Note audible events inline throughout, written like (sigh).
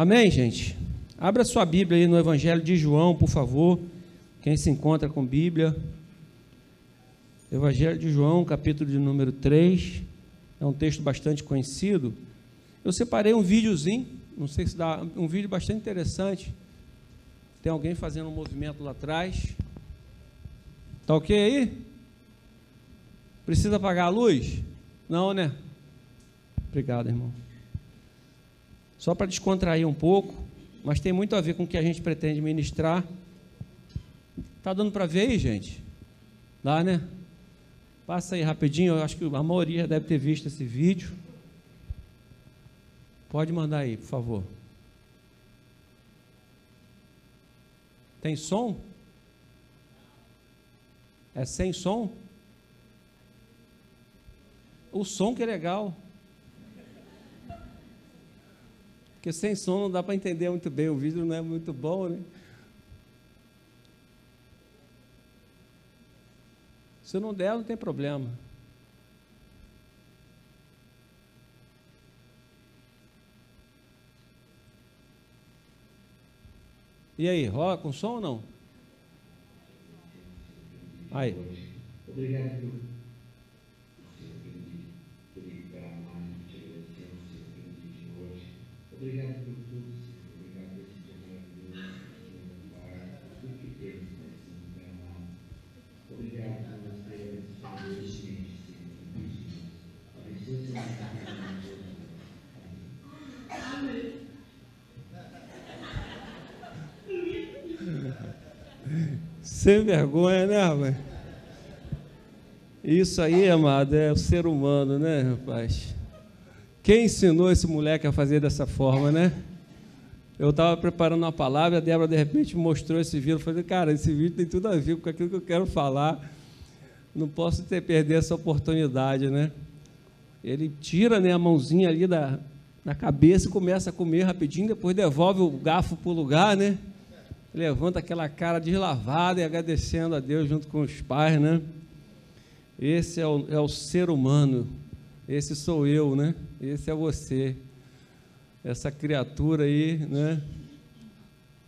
Amém, gente? Abra sua Bíblia aí no Evangelho de João, por favor. Quem se encontra com Bíblia. Evangelho de João, capítulo de número 3. É um texto bastante conhecido. Eu separei um videozinho, não sei se dá, um vídeo bastante interessante. Tem alguém fazendo um movimento lá atrás. Tá ok aí? Precisa apagar a luz? Não, né? Obrigado, irmão. Só para descontrair um pouco, mas tem muito a ver com o que a gente pretende ministrar. Tá dando para ver aí, gente? Dá, né? Passa aí rapidinho, eu acho que a maioria deve ter visto esse vídeo. Pode mandar aí, por favor. Tem som? É sem som? O som que é legal. Porque sem som não dá para entender muito bem, o vídeo não é muito bom, né? Se não der, não tem problema. E aí, rola com som ou não? Aí. Obrigado. Obrigado por tudo, Senhor. Obrigado por esse dia maravilhoso tudo que temos, Senhor, derramado. Obrigado por nós termos esse gente, Senhor. Abençoe esse Amém. Sem vergonha, né, rapaz? Isso aí, amado, é o ser humano, né, rapaz? Quem ensinou esse moleque a fazer dessa forma, né? Eu estava preparando uma palavra, a Débora de repente mostrou esse vídeo. Falei, cara, esse vídeo tem tudo a ver com aquilo que eu quero falar. Não posso ter perder essa oportunidade, né? Ele tira né, a mãozinha ali da, na cabeça e começa a comer rapidinho, depois devolve o garfo para o lugar, né? Levanta aquela cara deslavada e agradecendo a Deus junto com os pais, né? Esse é o, é o ser humano esse sou eu, né? Esse é você. Essa criatura aí, né?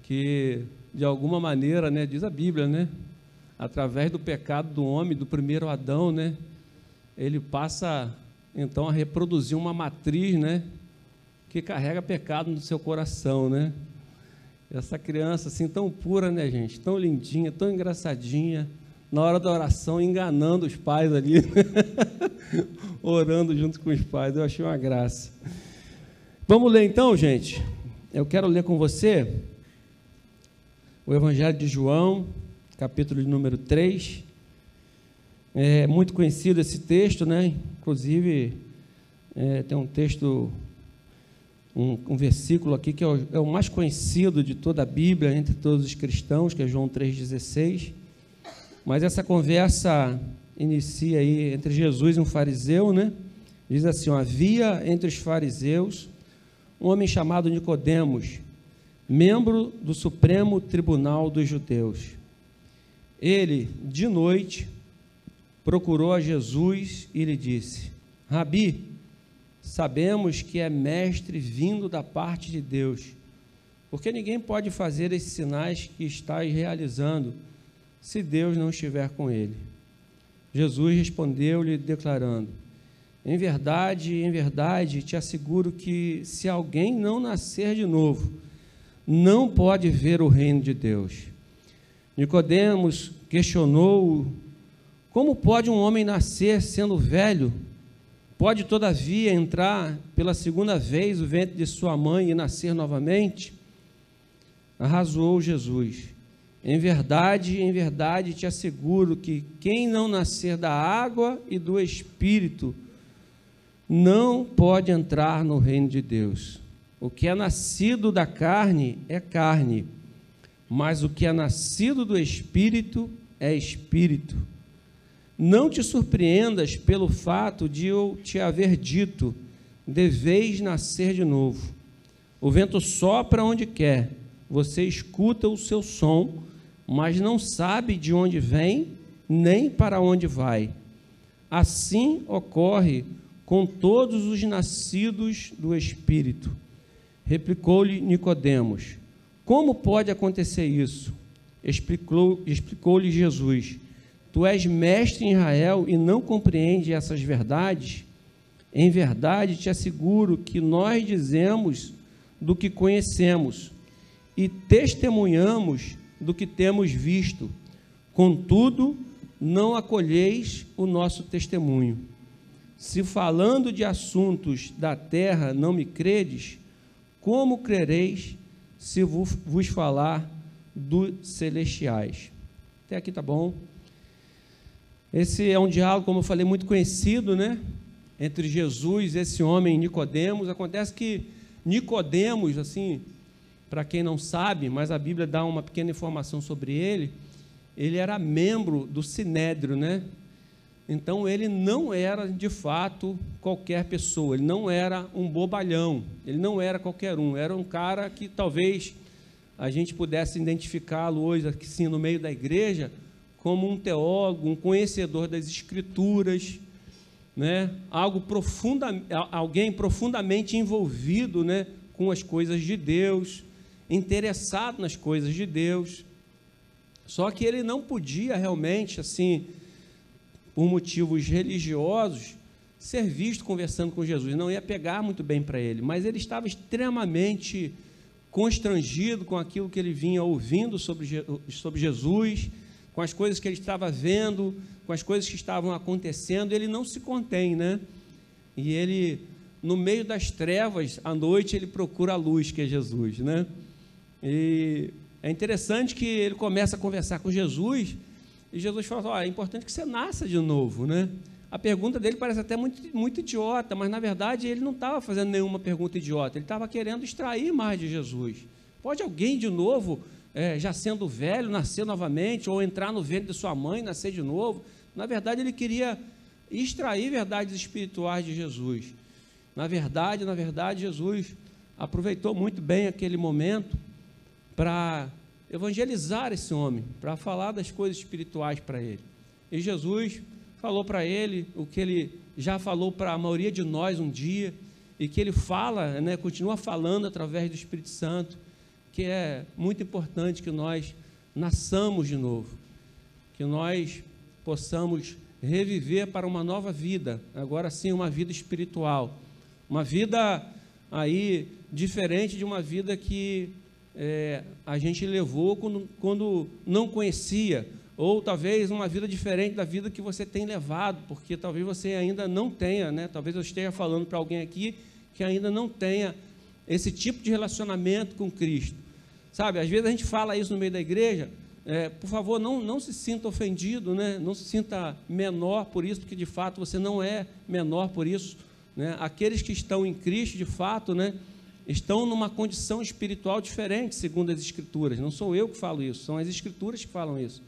Que de alguma maneira, né, diz a Bíblia, né? Através do pecado do homem, do primeiro Adão, né? Ele passa então a reproduzir uma matriz, né? Que carrega pecado no seu coração, né? Essa criança assim tão pura, né, gente? Tão lindinha, tão engraçadinha na hora da oração, enganando os pais ali, (laughs) (laughs) orando junto com os pais. Eu achei uma graça. Vamos ler então, gente. Eu quero ler com você o Evangelho de João, capítulo número 3. É muito conhecido esse texto, né? Inclusive, é, tem um texto, um, um, versículo aqui que é o, é o mais conhecido de toda a Bíblia, entre todos os cristãos, que é João 3,16 mas essa conversa inicia aí entre Jesus e um fariseu, né? Diz assim: ó, havia entre os fariseus um homem chamado Nicodemos, membro do Supremo Tribunal dos Judeus. Ele, de noite, procurou a Jesus e lhe disse: Rabi, sabemos que é mestre vindo da parte de Deus, porque ninguém pode fazer esses sinais que estás realizando se Deus não estiver com ele. Jesus respondeu-lhe, declarando: Em verdade, em verdade, te asseguro que se alguém não nascer de novo, não pode ver o reino de Deus. Nicodemos questionou: Como pode um homem nascer sendo velho? Pode todavia entrar pela segunda vez o ventre de sua mãe e nascer novamente? Arrasou Jesus. Em verdade, em verdade te asseguro que quem não nascer da água e do Espírito não pode entrar no reino de Deus. O que é nascido da carne é carne, mas o que é nascido do Espírito é Espírito. Não te surpreendas pelo fato de eu te haver dito: deveis nascer de novo. O vento sopra onde quer, você escuta o seu som mas não sabe de onde vem nem para onde vai. Assim ocorre com todos os nascidos do Espírito. Replicou-lhe Nicodemos: Como pode acontecer isso? Explicou-lhe explicou Jesus: Tu és mestre em Israel e não compreende essas verdades? Em verdade te asseguro que nós dizemos do que conhecemos e testemunhamos do que temos visto. Contudo, não acolheis o nosso testemunho. Se falando de assuntos da terra não me credes, como crereis se vos falar dos celestiais? Até aqui tá bom. Esse é um diálogo, como eu falei, muito conhecido, né? Entre Jesus e esse homem Nicodemos. Acontece que Nicodemos, assim, para quem não sabe, mas a Bíblia dá uma pequena informação sobre ele, ele era membro do Sinédrio, né? Então ele não era de fato qualquer pessoa, ele não era um bobalhão, ele não era qualquer um, era um cara que talvez a gente pudesse identificá-lo hoje aqui sim no meio da igreja como um teólogo, um conhecedor das escrituras, né? Algo profunda, alguém profundamente envolvido, né, com as coisas de Deus, interessado nas coisas de Deus. Só que ele não podia realmente, assim, por motivos religiosos, ser visto conversando com Jesus. Não ia pegar muito bem para ele, mas ele estava extremamente constrangido com aquilo que ele vinha ouvindo sobre, sobre Jesus, com as coisas que ele estava vendo, com as coisas que estavam acontecendo. Ele não se contém, né? E ele, no meio das trevas, à noite, ele procura a luz, que é Jesus, né? E é interessante que ele começa a conversar com Jesus e Jesus fala: oh, é importante que você nasça de novo, né? A pergunta dele parece até muito, muito idiota, mas na verdade ele não estava fazendo nenhuma pergunta idiota, ele estava querendo extrair mais de Jesus. Pode alguém de novo, é, já sendo velho, nascer novamente, ou entrar no ventre de sua mãe, nascer de novo? Na verdade, ele queria extrair verdades espirituais de Jesus. Na verdade, na verdade, Jesus aproveitou muito bem aquele momento para evangelizar esse homem, para falar das coisas espirituais para ele. E Jesus falou para ele o que ele já falou para a maioria de nós um dia, e que ele fala, né, continua falando através do Espírito Santo, que é muito importante que nós nasçamos de novo, que nós possamos reviver para uma nova vida, agora sim uma vida espiritual, uma vida aí diferente de uma vida que é, a gente levou quando, quando não conhecia, ou talvez uma vida diferente da vida que você tem levado, porque talvez você ainda não tenha, né? talvez eu esteja falando para alguém aqui que ainda não tenha esse tipo de relacionamento com Cristo. Sabe, às vezes a gente fala isso no meio da igreja, é, por favor, não, não se sinta ofendido, né? não se sinta menor por isso, porque de fato você não é menor por isso. Né? Aqueles que estão em Cristo, de fato, né? Estão numa condição espiritual diferente, segundo as Escrituras. Não sou eu que falo isso, são as Escrituras que falam isso.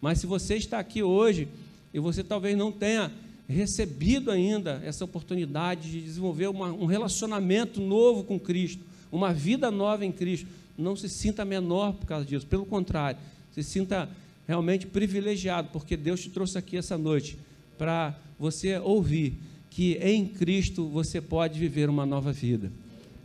Mas se você está aqui hoje e você talvez não tenha recebido ainda essa oportunidade de desenvolver uma, um relacionamento novo com Cristo, uma vida nova em Cristo, não se sinta menor por causa disso. Pelo contrário, se sinta realmente privilegiado, porque Deus te trouxe aqui essa noite para você ouvir que em Cristo você pode viver uma nova vida.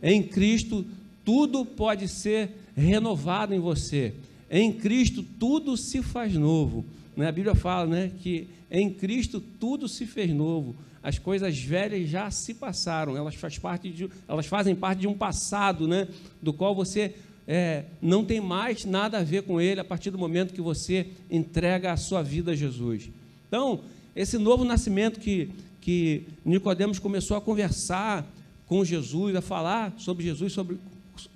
Em Cristo, tudo pode ser renovado em você. Em Cristo, tudo se faz novo. Né? A Bíblia fala né, que em Cristo tudo se fez novo. As coisas velhas já se passaram, elas, faz parte de, elas fazem parte de um passado né, do qual você é, não tem mais nada a ver com ele a partir do momento que você entrega a sua vida a Jesus. Então, esse novo nascimento que, que Nicodemos começou a conversar com Jesus, a falar sobre Jesus, sobre,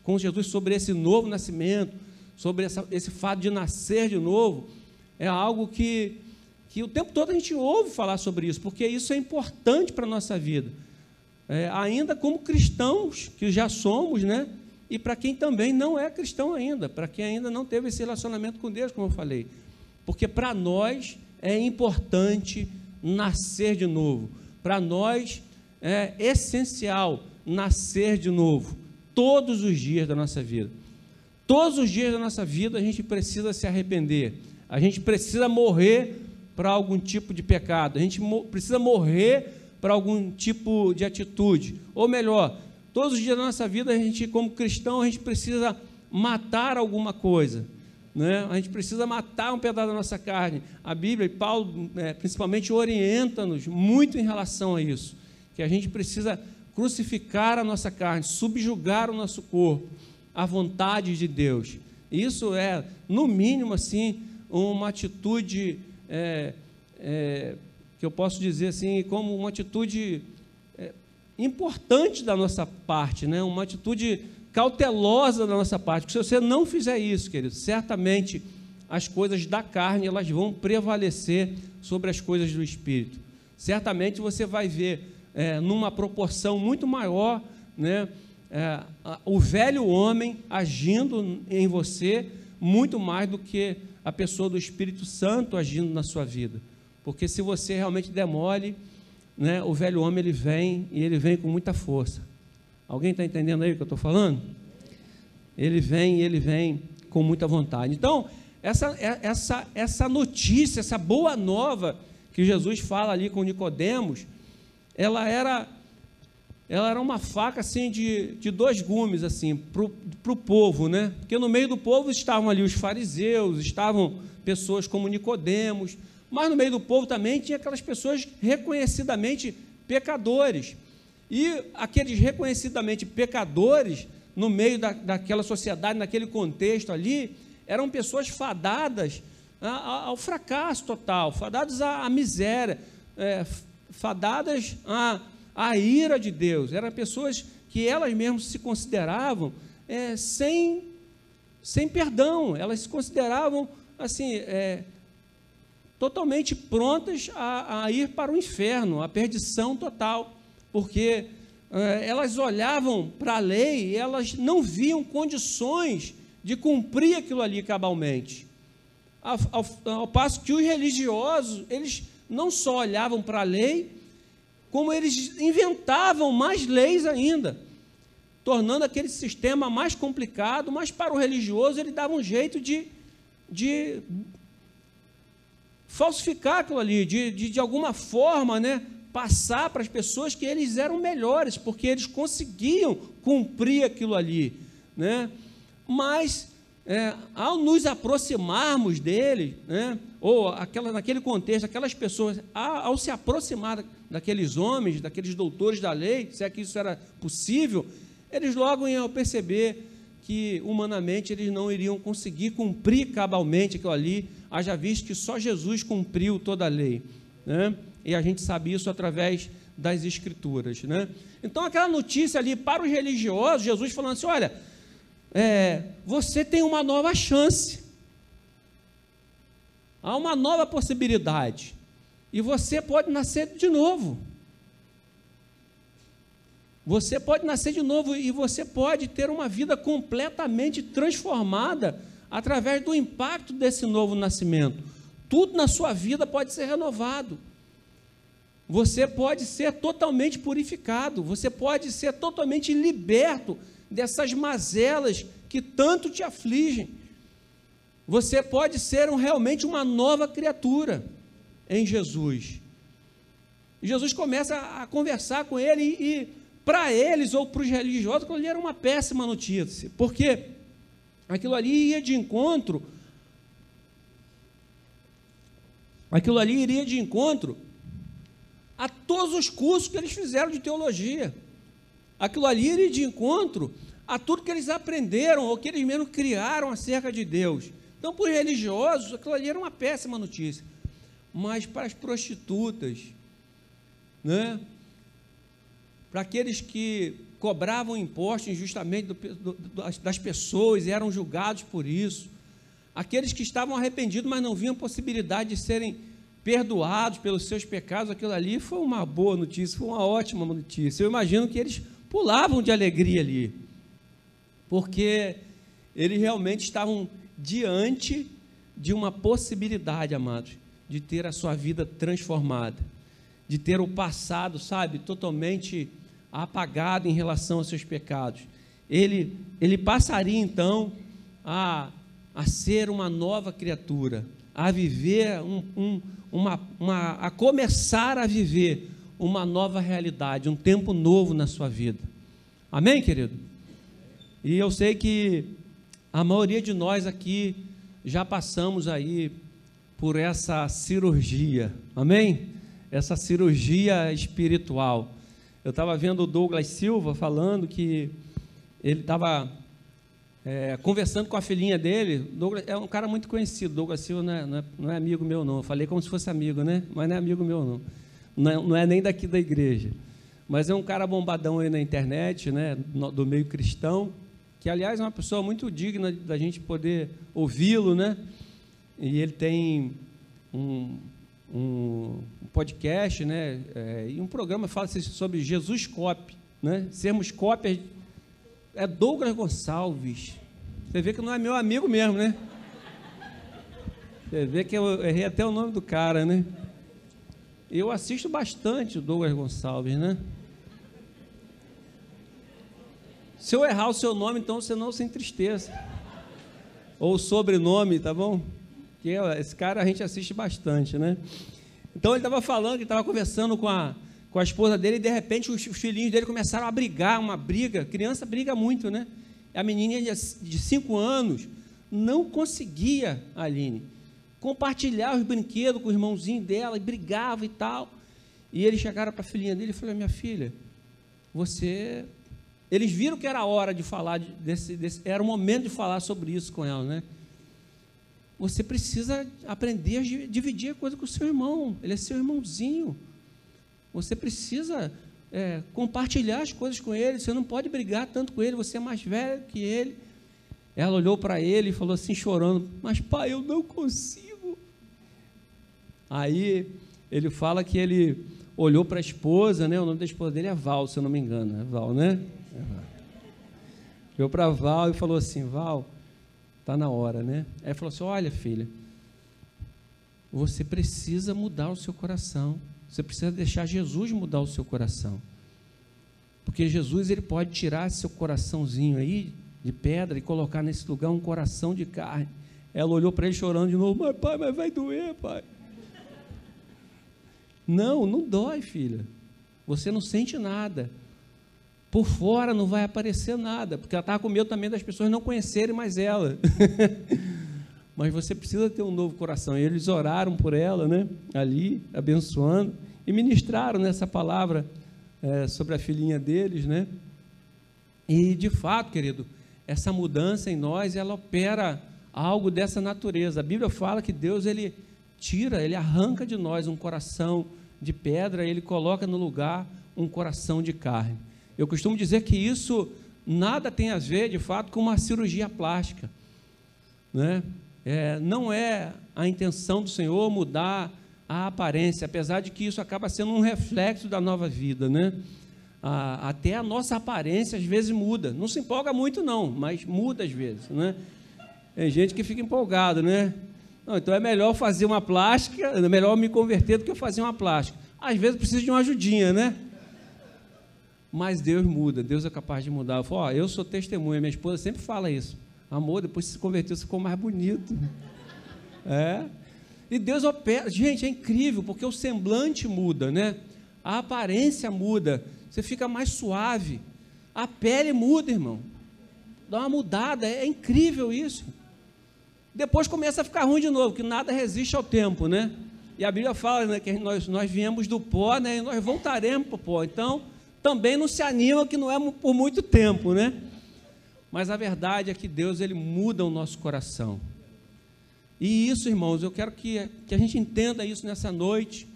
com Jesus sobre esse novo nascimento, sobre essa, esse fato de nascer de novo, é algo que, que o tempo todo a gente ouve falar sobre isso, porque isso é importante para a nossa vida. É, ainda como cristãos que já somos, né? E para quem também não é cristão ainda, para quem ainda não teve esse relacionamento com Deus, como eu falei. Porque para nós é importante nascer de novo. Para nós é essencial nascer de novo, todos os dias da nossa vida. Todos os dias da nossa vida a gente precisa se arrepender, a gente precisa morrer para algum tipo de pecado, a gente mo precisa morrer para algum tipo de atitude, ou melhor, todos os dias da nossa vida, a gente, como cristão, a gente precisa matar alguma coisa. Né? A gente precisa matar um pedaço da nossa carne. A Bíblia e Paulo, é, principalmente, orienta-nos muito em relação a isso. Que a gente precisa crucificar a nossa carne, subjugar o nosso corpo à vontade de Deus. Isso é, no mínimo, assim, uma atitude é, é, que eu posso dizer assim, como uma atitude é, importante da nossa parte, né? uma atitude cautelosa da nossa parte. Porque se você não fizer isso, querido, certamente as coisas da carne elas vão prevalecer sobre as coisas do espírito. Certamente você vai ver é, numa proporção muito maior, né, é, o velho homem agindo em você muito mais do que a pessoa do Espírito Santo agindo na sua vida. Porque se você realmente demole, né, o velho homem ele vem e ele vem com muita força. Alguém está entendendo aí o que eu estou falando? Ele vem e ele vem com muita vontade. Então, essa, é, essa, essa notícia, essa boa nova que Jesus fala ali com Nicodemos, ela era ela era uma faca assim de, de dois gumes assim para o povo, né? Porque no meio do povo estavam ali os fariseus, estavam pessoas como Nicodemos, mas no meio do povo também tinha aquelas pessoas reconhecidamente pecadores. E aqueles reconhecidamente pecadores, no meio da, daquela sociedade, naquele contexto ali, eram pessoas fadadas ao fracasso total, fadadas à, à miséria, é, fadadas à, à ira de Deus. Eram pessoas que elas mesmas se consideravam é, sem, sem perdão, elas se consideravam assim, é, totalmente prontas a, a, ir para o inferno, a perdição total, porque é, elas olhavam para a lei e elas não viam condições de cumprir aquilo ali cabalmente. Ao, ao, ao passo que os religiosos, eles não só olhavam para a lei, como eles inventavam mais leis ainda, tornando aquele sistema mais complicado, mas para o religioso ele dava um jeito de, de falsificar aquilo ali, de, de, de alguma forma né, passar para as pessoas que eles eram melhores, porque eles conseguiam cumprir aquilo ali. Né? Mas é, ao nos aproximarmos dele, né, ou aquela, naquele contexto, aquelas pessoas, ao, se aproximar daqueles homens, daqueles doutores da lei, se é que isso era possível, eles logo iam perceber que humanamente eles não iriam conseguir cumprir cabalmente aquilo ali, haja visto que só Jesus cumpriu toda a lei. Né? E a gente sabe isso através das Escrituras. Né? Então, aquela notícia ali para os religiosos, Jesus falando assim: olha é, você tem uma nova chance. Há uma nova possibilidade. E você pode nascer de novo. Você pode nascer de novo e você pode ter uma vida completamente transformada através do impacto desse novo nascimento. Tudo na sua vida pode ser renovado. Você pode ser totalmente purificado, você pode ser totalmente liberto dessas mazelas que tanto te afligem. Você pode ser um, realmente uma nova criatura em Jesus. Jesus começa a conversar com ele e, e para eles ou para os religiosos, aquilo ali era uma péssima notícia, porque aquilo ali ia de encontro, aquilo ali iria de encontro a todos os cursos que eles fizeram de teologia. Aquilo ali iria de encontro a tudo que eles aprenderam ou que eles mesmo criaram acerca de Deus. Então, para os religiosos, aquilo ali era uma péssima notícia. Mas para as prostitutas, né? para aqueles que cobravam impostos injustamente do, do, das pessoas e eram julgados por isso, aqueles que estavam arrependidos, mas não viam possibilidade de serem perdoados pelos seus pecados, aquilo ali foi uma boa notícia, foi uma ótima notícia. Eu imagino que eles pulavam de alegria ali, porque eles realmente estavam diante de uma possibilidade, amados, de ter a sua vida transformada, de ter o passado, sabe, totalmente apagado em relação aos seus pecados. Ele, ele passaria então a, a ser uma nova criatura, a viver um, um uma, uma, a começar a viver uma nova realidade, um tempo novo na sua vida. Amém, querido? E eu sei que a maioria de nós aqui já passamos aí por essa cirurgia, amém? Essa cirurgia espiritual. Eu estava vendo o Douglas Silva falando que ele estava é, conversando com a filhinha dele. Douglas é um cara muito conhecido. Douglas Silva não é, não é, não é amigo meu, não. Eu falei como se fosse amigo, né? Mas não é amigo meu, não. Não é, não é nem daqui da igreja. Mas é um cara bombadão aí na internet, né? Do meio cristão que aliás é uma pessoa muito digna da gente poder ouvi-lo, né? E ele tem um, um podcast, né? É, e um programa fala sobre Jesus Cop, né? Sermos cópias. É Douglas Gonçalves. Você vê que não é meu amigo mesmo, né? Você vê que eu errei até o nome do cara, né? Eu assisto bastante o Douglas Gonçalves, né? Se eu errar o seu nome, então você não se entristeça. Ou sobrenome, tá bom? Que esse cara a gente assiste bastante, né? Então ele estava falando que estava conversando com a, com a esposa dele e de repente os, os filhinhos dele começaram a brigar, uma briga. Criança briga muito, né? A menininha de 5 anos não conseguia, Aline, compartilhar os brinquedos com o irmãozinho dela e brigava e tal. E eles chegaram para a filhinha dele e falaram: Minha filha, você eles viram que era hora de falar, desse, desse, era o momento de falar sobre isso com ela, né? Você precisa aprender a dividir a coisa com o seu irmão, ele é seu irmãozinho. Você precisa é, compartilhar as coisas com ele, você não pode brigar tanto com ele, você é mais velho que ele. Ela olhou para ele e falou assim, chorando: Mas pai, eu não consigo. Aí ele fala que ele olhou para a esposa, né? O nome da esposa dele é Val, se eu não me engano, é Val, né? Chegou para Val e falou assim: Val, está na hora, né? Aí falou assim: Olha, filha, você precisa mudar o seu coração. Você precisa deixar Jesus mudar o seu coração. Porque Jesus ele pode tirar seu coraçãozinho aí de pedra e colocar nesse lugar um coração de carne. Ela olhou para ele chorando de novo: Mas pai, mas vai doer, pai. Não, não dói, filha. Você não sente nada. Por fora não vai aparecer nada, porque ela estava com medo também das pessoas não conhecerem mais ela. (laughs) Mas você precisa ter um novo coração. E eles oraram por ela, né? Ali, abençoando, e ministraram nessa palavra é, sobre a filhinha deles, né? E de fato, querido, essa mudança em nós, ela opera algo dessa natureza. A Bíblia fala que Deus ele tira, ele arranca de nós um coração de pedra, ele coloca no lugar um coração de carne. Eu costumo dizer que isso nada tem a ver, de fato, com uma cirurgia plástica. Né? É, não é a intenção do Senhor mudar a aparência, apesar de que isso acaba sendo um reflexo da nova vida. Né? A, até a nossa aparência às vezes muda. Não se empolga muito, não, mas muda às vezes. Né? Tem gente que fica empolgado, né? Não, então é melhor fazer uma plástica, é melhor me converter do que fazer uma plástica. Às vezes precisa de uma ajudinha, né? Mas Deus muda, Deus é capaz de mudar. Eu falo, ó, eu sou testemunha, minha esposa sempre fala isso. Amor, depois que se converteu, você ficou mais bonito. (laughs) É. E Deus opera. Gente, é incrível, porque o semblante muda, né? A aparência muda. Você fica mais suave. A pele muda, irmão. Dá uma mudada. É incrível isso. Depois começa a ficar ruim de novo, que nada resiste ao tempo, né? E a Bíblia fala né, que nós, nós viemos do pó, né? E nós voltaremos para o pó. Então, também não se anima que não é por muito tempo, né? Mas a verdade é que Deus ele muda o nosso coração. E isso, irmãos, eu quero que, que a gente entenda isso nessa noite.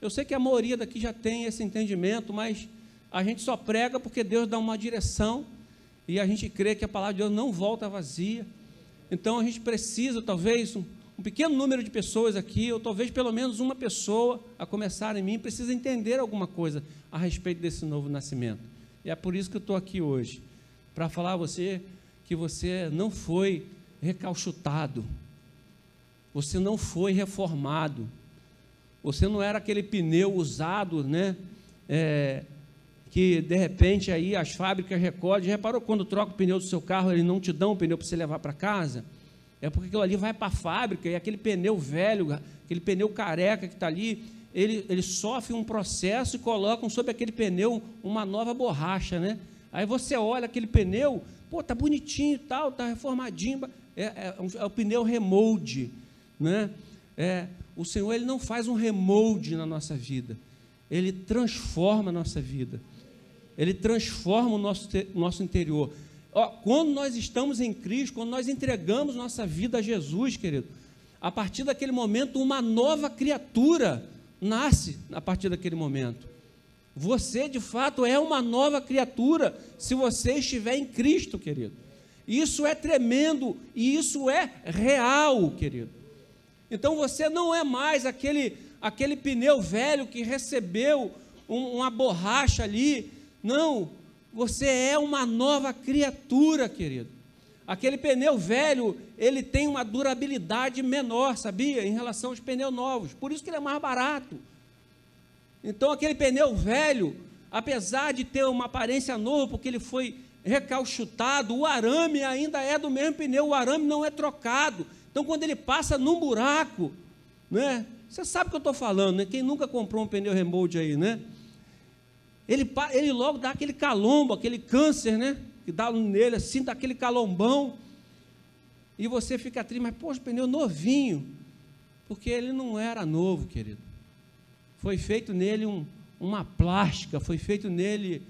Eu sei que a maioria daqui já tem esse entendimento, mas a gente só prega porque Deus dá uma direção e a gente crê que a palavra de Deus não volta vazia. Então a gente precisa, talvez, um, um pequeno número de pessoas aqui, ou talvez pelo menos uma pessoa, a começar em mim, precisa entender alguma coisa a respeito desse novo nascimento. E é por isso que eu estou aqui hoje, para falar a você que você não foi recalchutado, você não foi reformado, você não era aquele pneu usado, né? É, que de repente aí as fábricas recolhem. Reparou quando troca o pneu do seu carro, eles não te dão o pneu para você levar para casa? É porque aquilo ali vai para a fábrica e aquele pneu velho, aquele pneu careca que está ali, ele, ele sofre um processo e colocam sobre aquele pneu uma nova borracha, né? Aí você olha aquele pneu, pô, tá bonitinho e tal, tá reformadinho. É, é, é o pneu remold, né? É, o Senhor ele não faz um remold na nossa vida, ele transforma a nossa vida, ele transforma o nosso, nosso interior. Ó, quando nós estamos em Cristo, quando nós entregamos nossa vida a Jesus, querido, a partir daquele momento, uma nova criatura nasce a partir daquele momento. Você, de fato, é uma nova criatura se você estiver em Cristo, querido. Isso é tremendo e isso é real, querido. Então você não é mais aquele, aquele pneu velho que recebeu um, uma borracha ali. Não, você é uma nova criatura, querido. Aquele pneu velho, ele tem uma durabilidade menor, sabia? Em relação aos pneus novos. Por isso que ele é mais barato. Então, aquele pneu velho, apesar de ter uma aparência nova, porque ele foi recalchutado, o arame ainda é do mesmo pneu, o arame não é trocado. Então, quando ele passa num buraco, né? Você sabe o que eu estou falando, né? Quem nunca comprou um pneu remold aí, né? Ele, ele logo dá aquele calombo, aquele câncer, né? Que dá nele assim, dá aquele calombão. E você fica triste, mas, poxa, pneu novinho. Porque ele não era novo, querido foi feito nele um, uma plástica, foi feito nele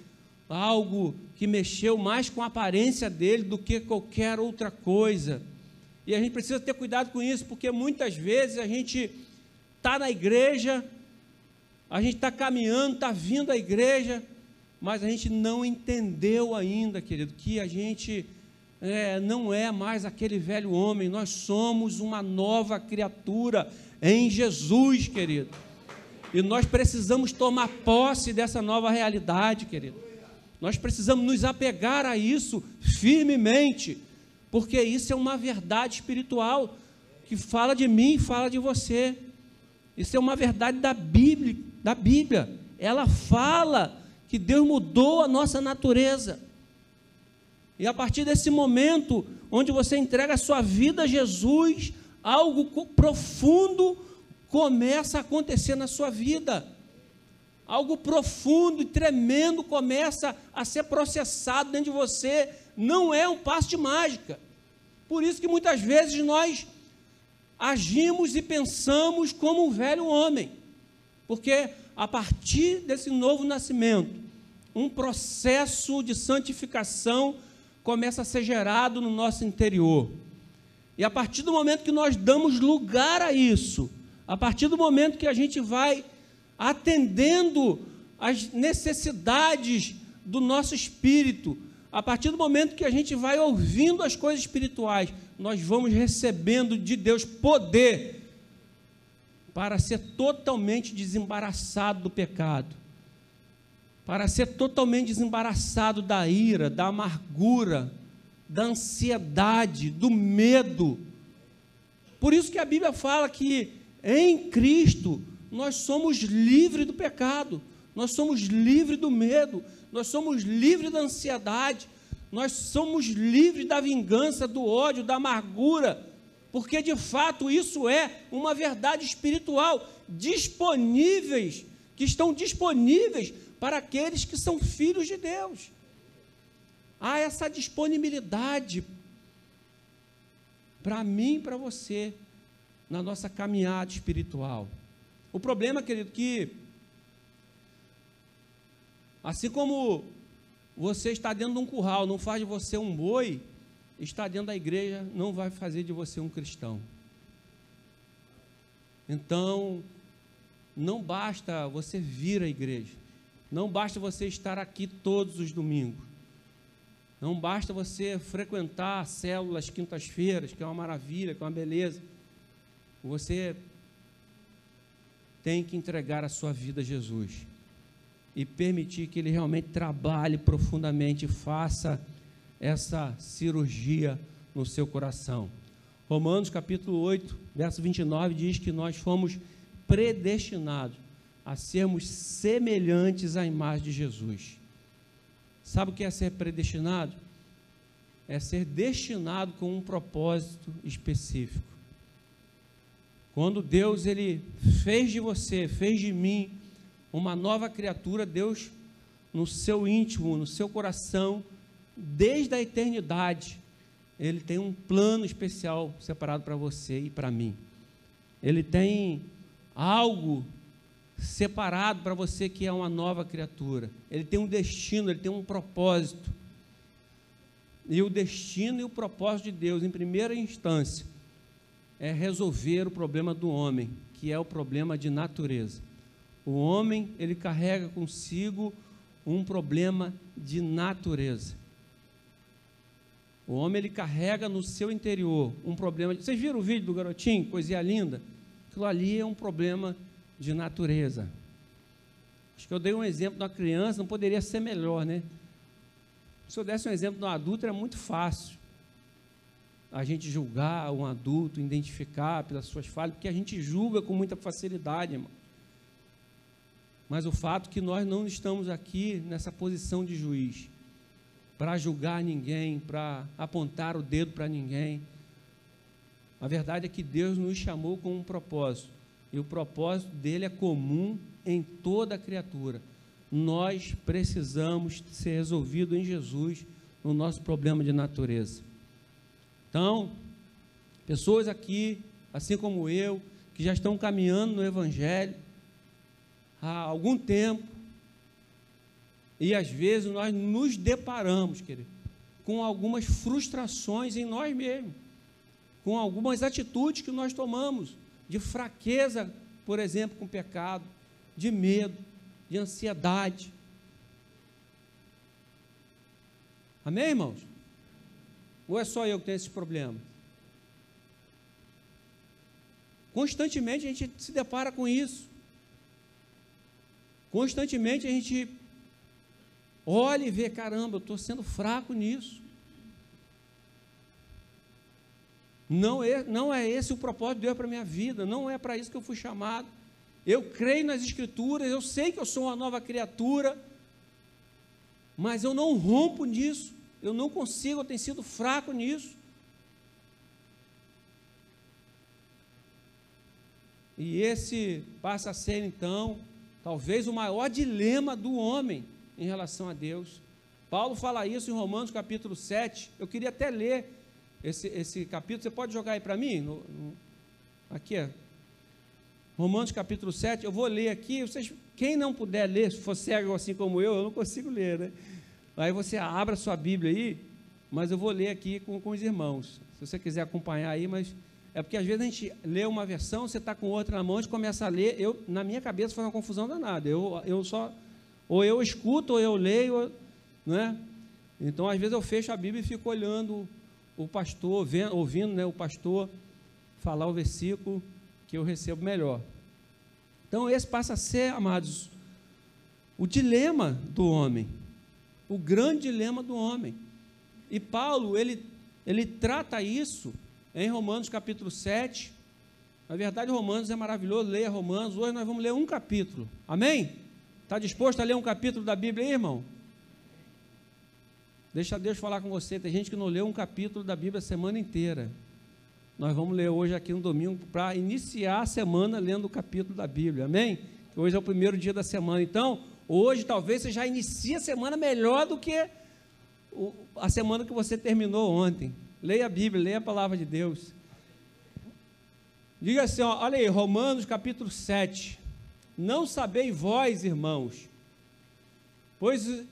algo que mexeu mais com a aparência dele do que qualquer outra coisa. E a gente precisa ter cuidado com isso, porque muitas vezes a gente está na igreja, a gente está caminhando, está vindo à igreja, mas a gente não entendeu ainda, querido, que a gente é, não é mais aquele velho homem, nós somos uma nova criatura em Jesus, querido. E nós precisamos tomar posse dessa nova realidade, querido. Nós precisamos nos apegar a isso firmemente, porque isso é uma verdade espiritual que fala de mim, fala de você. Isso é uma verdade da Bíblia, da Bíblia. Ela fala que Deus mudou a nossa natureza. E a partir desse momento, onde você entrega a sua vida a Jesus, algo profundo começa a acontecer na sua vida. Algo profundo e tremendo começa a ser processado dentro de você. Não é um passo de mágica. Por isso que muitas vezes nós agimos e pensamos como um velho homem. Porque a partir desse novo nascimento, um processo de santificação começa a ser gerado no nosso interior. E a partir do momento que nós damos lugar a isso, a partir do momento que a gente vai atendendo às necessidades do nosso espírito, a partir do momento que a gente vai ouvindo as coisas espirituais, nós vamos recebendo de Deus poder para ser totalmente desembaraçado do pecado, para ser totalmente desembaraçado da ira, da amargura, da ansiedade, do medo. Por isso que a Bíblia fala que em Cristo, nós somos livres do pecado, nós somos livres do medo, nós somos livres da ansiedade, nós somos livres da vingança, do ódio, da amargura, porque de fato isso é uma verdade espiritual, disponíveis, que estão disponíveis para aqueles que são filhos de Deus. Há essa disponibilidade para mim para você na nossa caminhada espiritual. O problema, querido, que assim como você está dentro de um curral, não faz de você um boi, estar dentro da igreja não vai fazer de você um cristão. Então, não basta você vir à igreja, não basta você estar aqui todos os domingos, não basta você frequentar células quintas-feiras, que é uma maravilha, que é uma beleza. Você tem que entregar a sua vida a Jesus e permitir que Ele realmente trabalhe profundamente faça essa cirurgia no seu coração. Romanos capítulo 8, verso 29 diz que nós fomos predestinados a sermos semelhantes à imagem de Jesus. Sabe o que é ser predestinado? É ser destinado com um propósito específico. Quando Deus ele fez de você, fez de mim uma nova criatura, Deus no seu íntimo, no seu coração, desde a eternidade, Ele tem um plano especial separado para você e para mim. Ele tem algo separado para você que é uma nova criatura. Ele tem um destino, ele tem um propósito. E o destino e o propósito de Deus, em primeira instância, é resolver o problema do homem, que é o problema de natureza. O homem, ele carrega consigo um problema de natureza. O homem ele carrega no seu interior um problema. Vocês viram o vídeo do garotinho, coisinha linda? Aquilo ali é um problema de natureza. Acho que eu dei um exemplo de uma criança, não poderia ser melhor, né? Se eu desse um exemplo de um adulto, era muito fácil a gente julgar um adulto, identificar pelas suas falhas, porque a gente julga com muita facilidade, irmão. Mas o fato é que nós não estamos aqui nessa posição de juiz para julgar ninguém, para apontar o dedo para ninguém. A verdade é que Deus nos chamou com um propósito, e o propósito dele é comum em toda a criatura. Nós precisamos ser resolvido em Jesus no nosso problema de natureza. Então, pessoas aqui, assim como eu, que já estão caminhando no Evangelho, há algum tempo, e às vezes nós nos deparamos, querido, com algumas frustrações em nós mesmos, com algumas atitudes que nós tomamos, de fraqueza, por exemplo, com pecado, de medo, de ansiedade. Amém, irmãos? Ou é só eu que tenho esse problema? Constantemente a gente se depara com isso. Constantemente a gente olha e vê, caramba, eu estou sendo fraco nisso. Não é, não é esse o propósito de Deus para a minha vida, não é para isso que eu fui chamado. Eu creio nas Escrituras, eu sei que eu sou uma nova criatura, mas eu não rompo nisso, eu não consigo, eu tenho sido fraco nisso. E esse passa a ser então talvez o maior dilema do homem em relação a Deus. Paulo fala isso em Romanos capítulo 7. Eu queria até ler esse, esse capítulo. Você pode jogar aí para mim? No, no, aqui, ó. Romanos capítulo 7. Eu vou ler aqui. Vocês, quem não puder ler, se for cego assim como eu, eu não consigo ler, né? Aí você abra sua Bíblia aí, mas eu vou ler aqui com, com os irmãos. Se você quiser acompanhar aí, mas é porque às vezes a gente lê uma versão, você está com outra na mão, a gente começa a ler, eu, na minha cabeça faz uma confusão danada. Eu, eu só, ou eu escuto, ou eu leio, né? Então, às vezes eu fecho a Bíblia e fico olhando o pastor, vendo, ouvindo né, o pastor falar o versículo que eu recebo melhor. Então, esse passa a ser, amados, o dilema do homem, o grande dilema do homem. E Paulo, ele, ele trata isso em Romanos capítulo 7. Na verdade, Romanos é maravilhoso, leia Romanos. Hoje nós vamos ler um capítulo. Amém? Está disposto a ler um capítulo da Bíblia aí, irmão? Deixa Deus falar com você. Tem gente que não leu um capítulo da Bíblia a semana inteira. Nós vamos ler hoje aqui no domingo para iniciar a semana lendo o capítulo da Bíblia. Amém? Hoje é o primeiro dia da semana. Então, hoje talvez você já inicie a semana melhor do que a semana que você terminou ontem. Leia a Bíblia, leia a palavra de Deus. Diga assim, ó, olha aí, Romanos capítulo 7. Não sabeis vós, irmãos, pois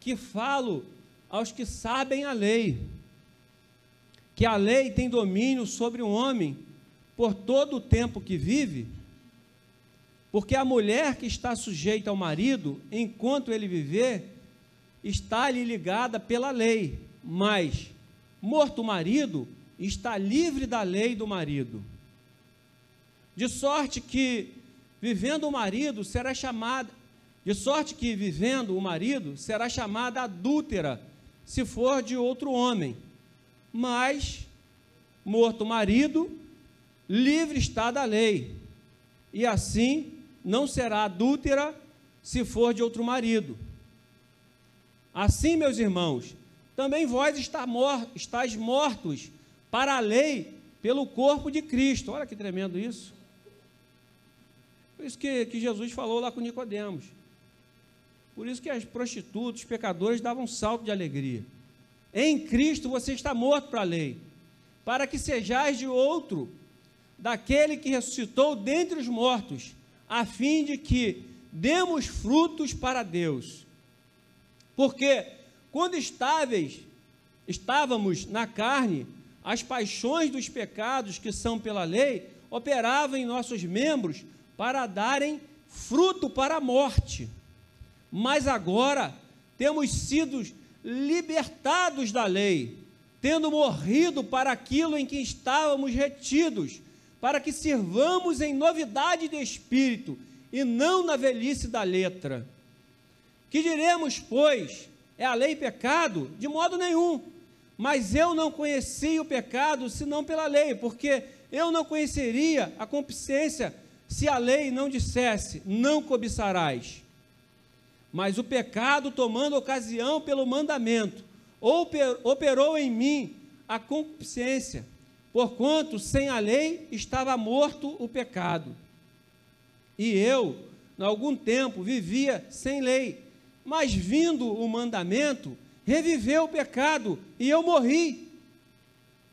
que falo aos que sabem a lei, que a lei tem domínio sobre o homem por todo o tempo que vive, porque a mulher que está sujeita ao marido, enquanto ele viver, está-lhe ligada pela lei, mas morto o marido, está livre da lei do marido. De sorte que, vivendo o marido, será chamada, de sorte que, vivendo o marido, será chamada adúltera, se for de outro homem. Mas, morto o marido, livre está da lei, e assim não será adúltera se for de outro marido. Assim, meus irmãos, também vós está mor estáis mortos para a lei pelo corpo de Cristo. Olha que tremendo isso. Por isso que, que Jesus falou lá com Nicodemos. Por isso que as prostitutas, os pecadores davam um salto de alegria. Em Cristo você está morto para a lei, para que sejais de outro, daquele que ressuscitou dentre os mortos, a fim de que demos frutos para Deus. Porque quando estáveis, estávamos na carne, as paixões dos pecados que são pela lei operavam em nossos membros para darem fruto para a morte. Mas agora temos sido libertados da lei, tendo morrido para aquilo em que estávamos retidos, para que sirvamos em novidade de espírito e não na velhice da letra. Que diremos, pois? É a lei pecado? De modo nenhum. Mas eu não conheci o pecado senão pela lei, porque eu não conheceria a concupiscência se a lei não dissesse: não cobiçarás. Mas o pecado, tomando ocasião pelo mandamento, operou em mim a concupiscência, porquanto sem a lei estava morto o pecado. E eu, em algum tempo, vivia sem lei, mas vindo o mandamento, reviveu o pecado e eu morri.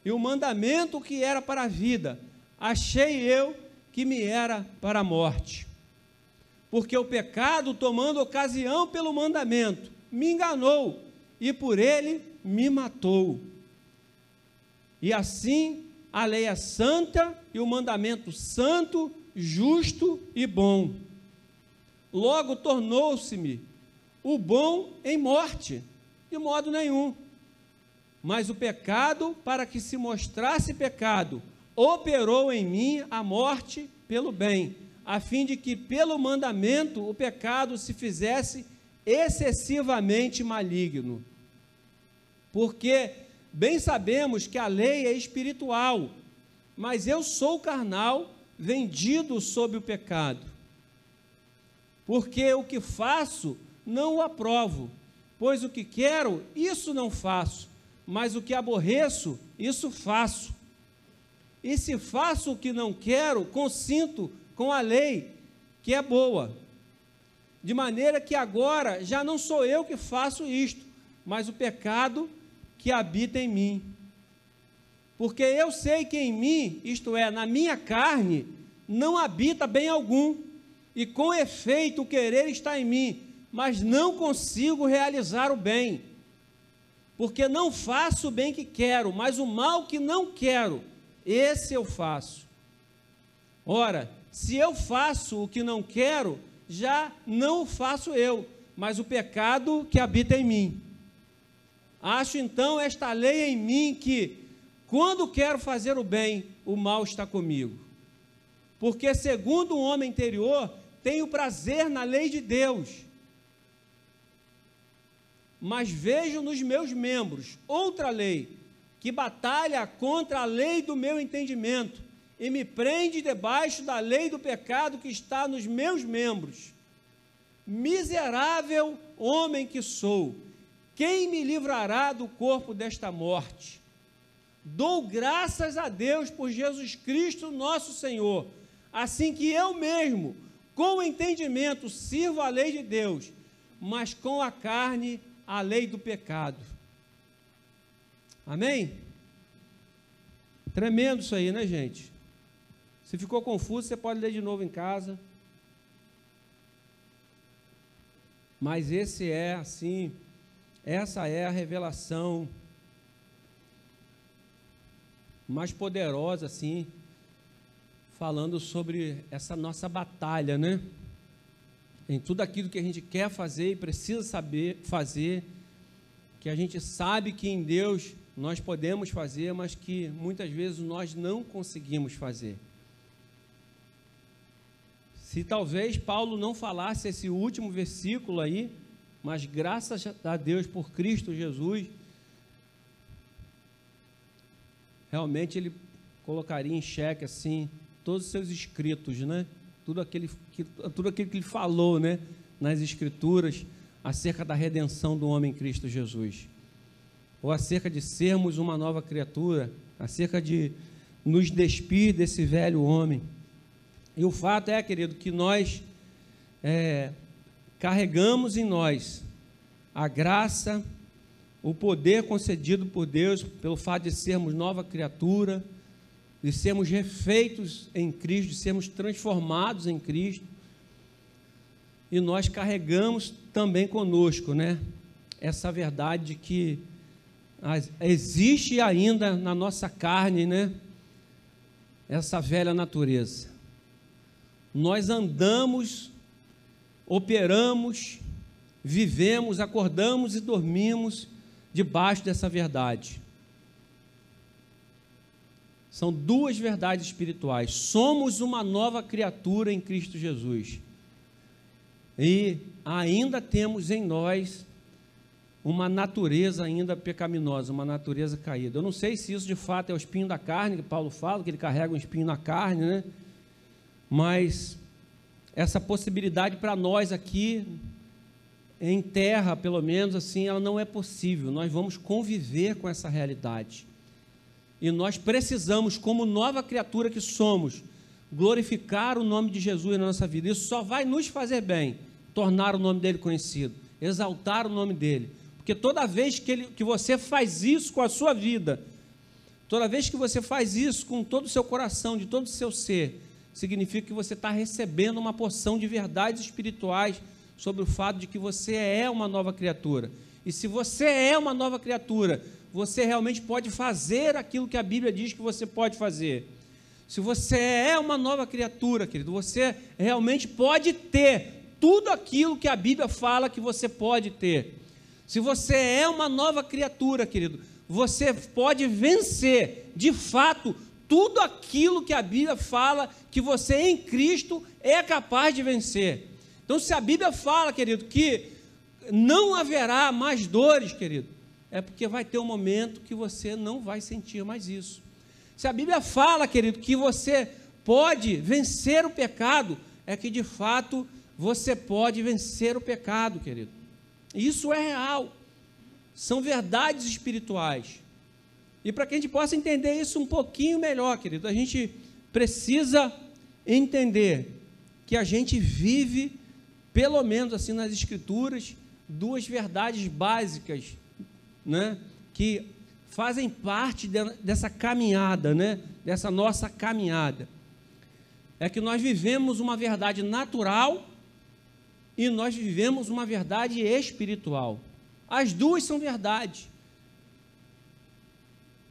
E o mandamento que era para a vida, achei eu que me era para a morte porque o pecado, tomando ocasião pelo mandamento, me enganou e por ele me matou. E assim a lei é santa e o mandamento santo, justo e bom. Logo tornou-se-me o bom em morte, de modo nenhum. Mas o pecado, para que se mostrasse pecado, operou em mim a morte pelo bem a fim de que, pelo mandamento, o pecado se fizesse excessivamente maligno. Porque bem sabemos que a lei é espiritual, mas eu sou carnal, vendido sob o pecado. Porque o que faço, não o aprovo, pois o que quero, isso não faço, mas o que aborreço, isso faço. E se faço o que não quero, consinto com a lei, que é boa. De maneira que agora já não sou eu que faço isto, mas o pecado que habita em mim. Porque eu sei que em mim, isto é, na minha carne, não habita bem algum, e com efeito o querer está em mim, mas não consigo realizar o bem. Porque não faço o bem que quero, mas o mal que não quero, esse eu faço. Ora, se eu faço o que não quero, já não o faço eu, mas o pecado que habita em mim. Acho então esta lei em mim que, quando quero fazer o bem, o mal está comigo. Porque, segundo o homem interior, tenho prazer na lei de Deus. Mas vejo nos meus membros outra lei, que batalha contra a lei do meu entendimento e me prende debaixo da lei do pecado que está nos meus membros. Miserável homem que sou, quem me livrará do corpo desta morte? Dou graças a Deus por Jesus Cristo, nosso Senhor, assim que eu mesmo, com entendimento, sirvo a lei de Deus, mas com a carne, a lei do pecado. Amém? Tremendo isso aí, né, gente? Se ficou confuso, você pode ler de novo em casa. Mas esse é assim, essa é a revelação mais poderosa assim, falando sobre essa nossa batalha, né? Em tudo aquilo que a gente quer fazer e precisa saber fazer, que a gente sabe que em Deus nós podemos fazer, mas que muitas vezes nós não conseguimos fazer. Se talvez Paulo não falasse esse último versículo aí, mas graças a Deus por Cristo Jesus, realmente ele colocaria em xeque assim todos os seus escritos, né? Tudo aquele que, tudo aquilo que ele falou, né, nas escrituras acerca da redenção do homem Cristo Jesus. Ou acerca de sermos uma nova criatura, acerca de nos despir desse velho homem. E o fato é, querido, que nós é, carregamos em nós a graça, o poder concedido por Deus pelo fato de sermos nova criatura, de sermos refeitos em Cristo, de sermos transformados em Cristo. E nós carregamos também conosco, né? Essa verdade de que existe ainda na nossa carne, né? Essa velha natureza. Nós andamos, operamos, vivemos, acordamos e dormimos debaixo dessa verdade. São duas verdades espirituais. Somos uma nova criatura em Cristo Jesus. E ainda temos em nós uma natureza ainda pecaminosa, uma natureza caída. Eu não sei se isso de fato é o espinho da carne, que Paulo fala, que ele carrega um espinho na carne, né? Mas essa possibilidade para nós aqui, em terra, pelo menos assim, ela não é possível. Nós vamos conviver com essa realidade. E nós precisamos, como nova criatura que somos, glorificar o nome de Jesus na nossa vida. Isso só vai nos fazer bem, tornar o nome dele conhecido, exaltar o nome dele. Porque toda vez que, ele, que você faz isso com a sua vida, toda vez que você faz isso com todo o seu coração, de todo o seu ser, significa que você está recebendo uma porção de verdades espirituais sobre o fato de que você é uma nova criatura. E se você é uma nova criatura, você realmente pode fazer aquilo que a Bíblia diz que você pode fazer. Se você é uma nova criatura, querido, você realmente pode ter tudo aquilo que a Bíblia fala que você pode ter. Se você é uma nova criatura, querido, você pode vencer, de fato, tudo aquilo que a Bíblia fala que você em Cristo é capaz de vencer. Então, se a Bíblia fala, querido, que não haverá mais dores, querido, é porque vai ter um momento que você não vai sentir mais isso. Se a Bíblia fala, querido, que você pode vencer o pecado, é que de fato você pode vencer o pecado, querido. Isso é real. São verdades espirituais. E para que a gente possa entender isso um pouquinho melhor, querido, a gente precisa entender que a gente vive, pelo menos assim nas Escrituras, duas verdades básicas né, que fazem parte de, dessa caminhada, né, dessa nossa caminhada. É que nós vivemos uma verdade natural e nós vivemos uma verdade espiritual. As duas são verdades.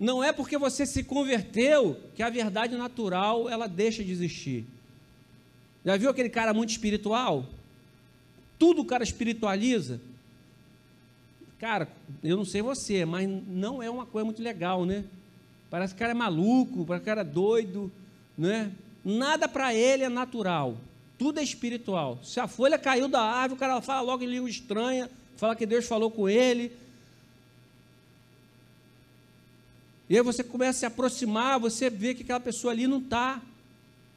Não é porque você se converteu que a verdade natural ela deixa de existir. Já viu aquele cara muito espiritual? Tudo o cara espiritualiza. Cara, eu não sei você, mas não é uma coisa muito legal, né? Parece que o cara é maluco, parece que o cara é doido, né? Nada para ele é natural, tudo é espiritual. Se a folha caiu da árvore, o cara fala logo em língua estranha, fala que Deus falou com ele. E aí você começa a se aproximar, você vê que aquela pessoa ali não está.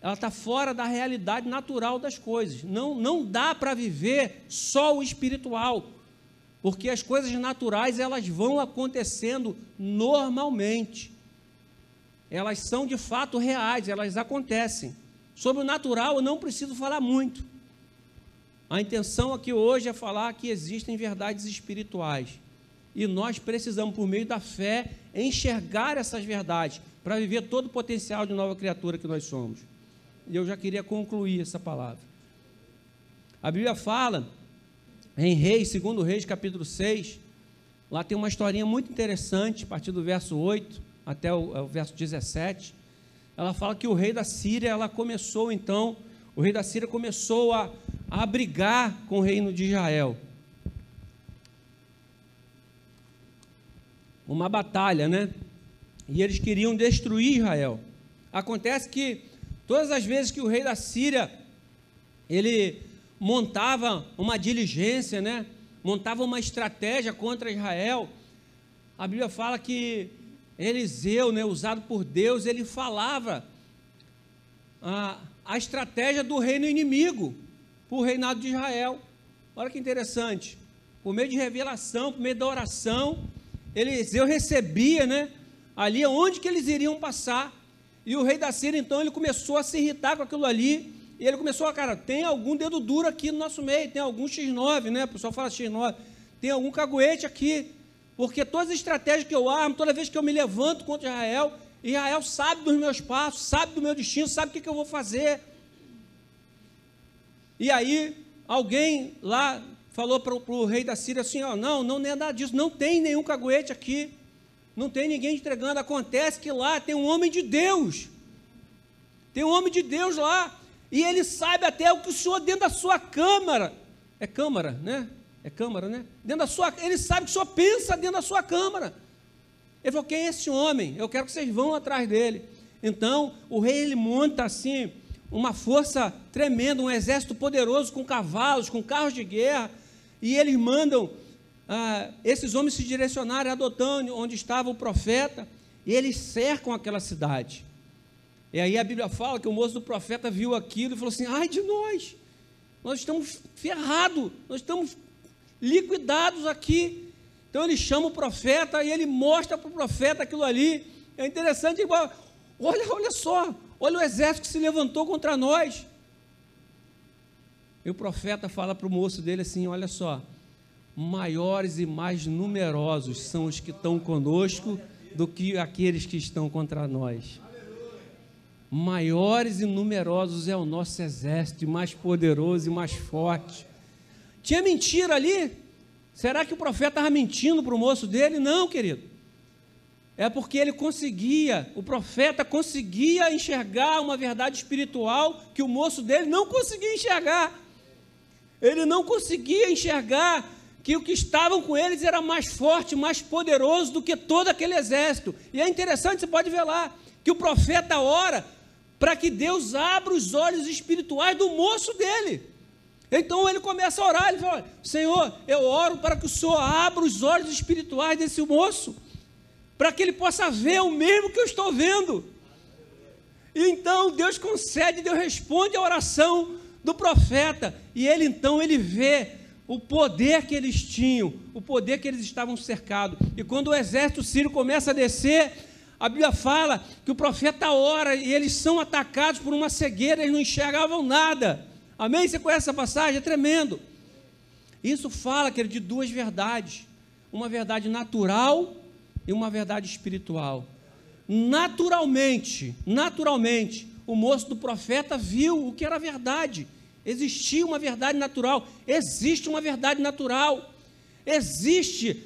Ela está fora da realidade natural das coisas. Não, não dá para viver só o espiritual porque as coisas naturais elas vão acontecendo normalmente. Elas são de fato reais, elas acontecem. Sobre o natural eu não preciso falar muito. A intenção aqui hoje é falar que existem verdades espirituais. E nós precisamos, por meio da fé, enxergar essas verdades para viver todo o potencial de nova criatura que nós somos. E eu já queria concluir essa palavra. A Bíblia fala em Reis, segundo Reis, capítulo 6, lá tem uma historinha muito interessante, a partir do verso 8 até o, é o verso 17. Ela fala que o rei da Síria, ela começou então, o rei da Síria começou a, a brigar com o reino de Israel. Uma batalha, né? E eles queriam destruir Israel. Acontece que todas as vezes que o rei da Síria ele montava uma diligência, né? montava uma estratégia contra Israel. A Bíblia fala que Eliseu, né, usado por Deus, ele falava a, a estratégia do reino inimigo para o reinado de Israel. Olha que interessante. Por meio de revelação, por meio da oração, Eliseu recebia, né, ali onde que eles iriam passar. E o rei da Síria, então, ele começou a se irritar com aquilo ali E ele começou a, cara, tem algum dedo duro aqui no nosso meio, tem algum X9, né? O pessoal fala X9, tem algum caguete aqui. Porque todas as estratégias que eu armo, toda vez que eu me levanto contra Israel, Israel sabe dos meus passos, sabe do meu destino, sabe o que, que eu vou fazer. E aí, alguém lá falou para o rei da Síria assim: ó, não, não é nada disso, não tem nenhum caguete aqui, não tem ninguém entregando. Acontece que lá tem um homem de Deus, tem um homem de Deus lá, e ele sabe até o que o senhor dentro da sua câmara, é câmara, né? É câmara, né? Dentro da sua, ele sabe que senhor pensa dentro da sua câmara. Ele falou: quem é esse homem? Eu quero que vocês vão atrás dele. Então, o rei ele monta assim uma força tremenda, um exército poderoso com cavalos, com carros de guerra, e eles mandam ah, esses homens se direcionarem a Dotã, onde estava o profeta, e eles cercam aquela cidade. E aí a Bíblia fala que o moço do profeta viu aquilo e falou assim: ai de nós, nós estamos ferrados, nós estamos liquidados aqui. Então ele chama o profeta e ele mostra para o profeta aquilo ali. É interessante, olha, olha só, olha o exército que se levantou contra nós. E o profeta fala para o moço dele assim: olha só, maiores e mais numerosos são os que estão conosco do que aqueles que estão contra nós. Maiores e numerosos é o nosso exército, mais poderoso e mais forte. Tinha mentira ali? Será que o profeta estava mentindo para o moço dele? Não, querido. É porque ele conseguia, o profeta conseguia enxergar uma verdade espiritual que o moço dele não conseguia enxergar. Ele não conseguia enxergar que o que estavam com eles era mais forte, mais poderoso do que todo aquele exército. E é interessante, você pode ver lá, que o profeta ora para que Deus abra os olhos espirituais do moço dele. Então ele começa a orar, ele fala: Senhor, eu oro para que o Senhor abra os olhos espirituais desse moço, para que ele possa ver o mesmo que eu estou vendo. E então Deus concede, Deus responde a oração do profeta, e ele então ele vê o poder que eles tinham, o poder que eles estavam cercados. E quando o exército sírio começa a descer, a Bíblia fala que o profeta ora e eles são atacados por uma cegueira, eles não enxergavam nada. Amém? Você conhece essa passagem? É tremendo. Isso fala, querido, de duas verdades: uma verdade natural e uma verdade espiritual. Naturalmente, naturalmente, o moço do profeta viu o que era verdade. Existia uma verdade natural, existe uma verdade natural. Existe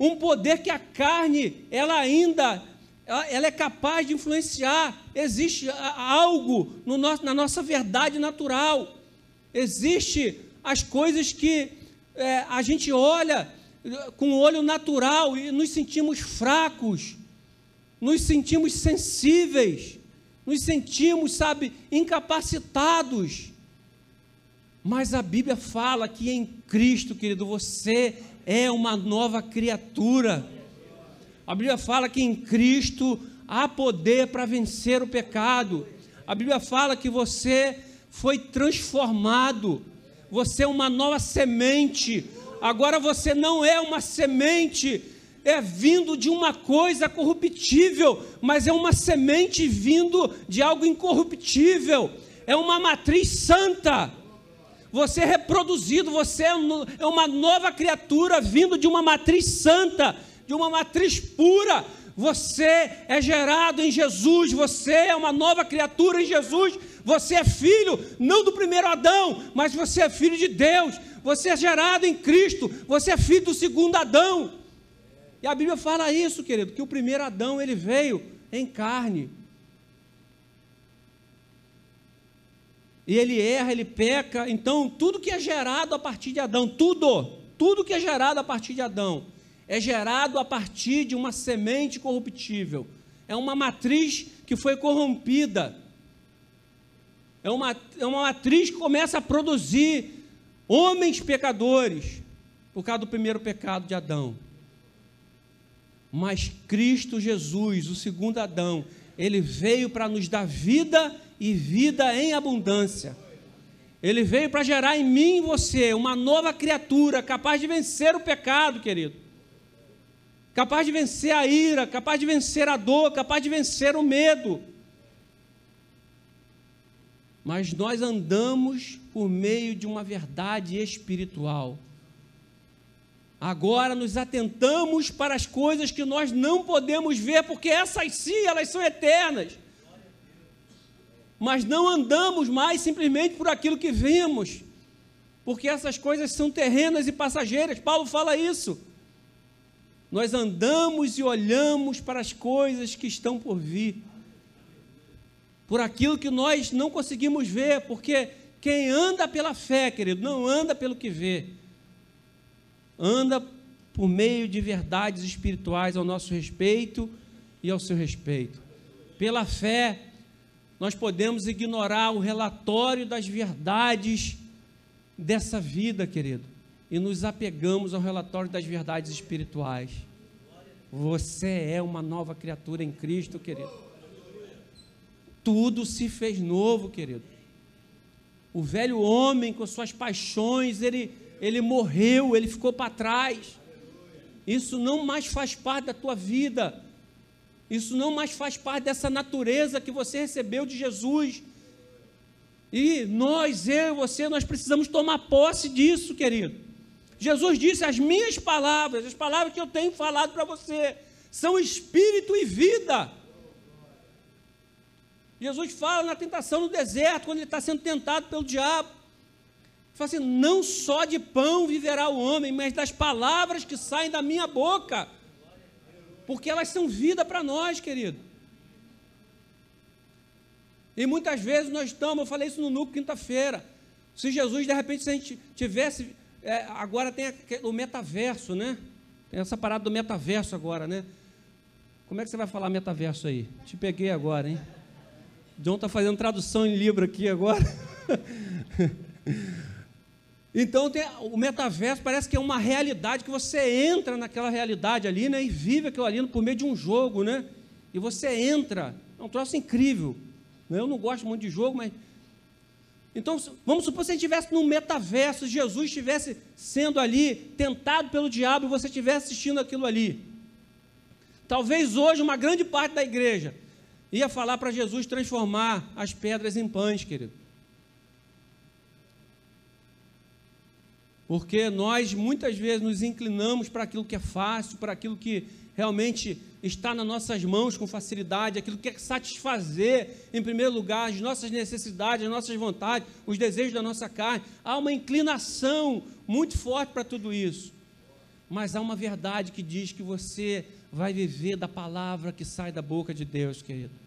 um poder que a carne, ela ainda ela é capaz de influenciar. Existe algo no nosso, na nossa verdade natural. Existe as coisas que é, a gente olha com o olho natural e nos sentimos fracos, nos sentimos sensíveis nos sentimos, sabe, incapacitados. Mas a Bíblia fala que em Cristo, querido, você é uma nova criatura. A Bíblia fala que em Cristo há poder para vencer o pecado. A Bíblia fala que você foi transformado, você é uma nova semente. Agora você não é uma semente é vindo de uma coisa corruptível, mas é uma semente vindo de algo incorruptível, é uma matriz santa. Você é reproduzido, você é, é uma nova criatura vindo de uma matriz santa, de uma matriz pura. Você é gerado em Jesus, você é uma nova criatura em Jesus. Você é filho não do primeiro Adão, mas você é filho de Deus. Você é gerado em Cristo, você é filho do segundo Adão. E a Bíblia fala isso, querido, que o primeiro Adão ele veio em carne. E ele erra, ele peca. Então, tudo que é gerado a partir de Adão, tudo, tudo que é gerado a partir de Adão, é gerado a partir de uma semente corruptível. É uma matriz que foi corrompida. É uma, é uma matriz que começa a produzir homens pecadores, por causa do primeiro pecado de Adão. Mas Cristo Jesus, o segundo Adão, ele veio para nos dar vida e vida em abundância. Ele veio para gerar em mim e você uma nova criatura capaz de vencer o pecado, querido. Capaz de vencer a ira, capaz de vencer a dor, capaz de vencer o medo. Mas nós andamos por meio de uma verdade espiritual. Agora nos atentamos para as coisas que nós não podemos ver, porque essas sim, elas são eternas. Mas não andamos mais simplesmente por aquilo que vemos, porque essas coisas são terrenas e passageiras. Paulo fala isso. Nós andamos e olhamos para as coisas que estão por vir, por aquilo que nós não conseguimos ver, porque quem anda pela fé, querido, não anda pelo que vê, anda por meio de verdades espirituais ao nosso respeito e ao seu respeito. Pela fé, nós podemos ignorar o relatório das verdades dessa vida, querido, e nos apegamos ao relatório das verdades espirituais. Você é uma nova criatura em Cristo, querido. Tudo se fez novo, querido. O velho homem com suas paixões, ele, ele morreu, ele ficou para trás. Isso não mais faz parte da tua vida. Isso não mais faz parte dessa natureza que você recebeu de Jesus. E nós, eu e você, nós precisamos tomar posse disso, querido. Jesus disse: As minhas palavras, as palavras que eu tenho falado para você, são espírito e vida. Jesus fala na tentação no deserto, quando ele está sendo tentado pelo diabo. Ele fala assim: Não só de pão viverá o homem, mas das palavras que saem da minha boca, porque elas são vida para nós, querido. E muitas vezes nós estamos, eu falei isso no núcleo quinta-feira. Se Jesus, de repente, se a gente tivesse. É, agora tem o metaverso, né? Tem essa parada do metaverso agora, né? Como é que você vai falar metaverso aí? Te peguei agora, hein? John está fazendo tradução em livro aqui agora. (laughs) então tem, o metaverso parece que é uma realidade que você entra naquela realidade ali, né? E vive aquilo ali por meio de um jogo, né? E você entra. É um troço incrível. Né? Eu não gosto muito de jogo, mas. Então, vamos supor que você estivesse num metaverso, Jesus estivesse sendo ali tentado pelo diabo e você estivesse assistindo aquilo ali. Talvez hoje uma grande parte da igreja ia falar para Jesus transformar as pedras em pães, querido. Porque nós muitas vezes nos inclinamos para aquilo que é fácil, para aquilo que realmente está nas nossas mãos com facilidade, aquilo que quer satisfazer, em primeiro lugar, as nossas necessidades, as nossas vontades, os desejos da nossa carne. Há uma inclinação muito forte para tudo isso. Mas há uma verdade que diz que você vai viver da palavra que sai da boca de Deus, querido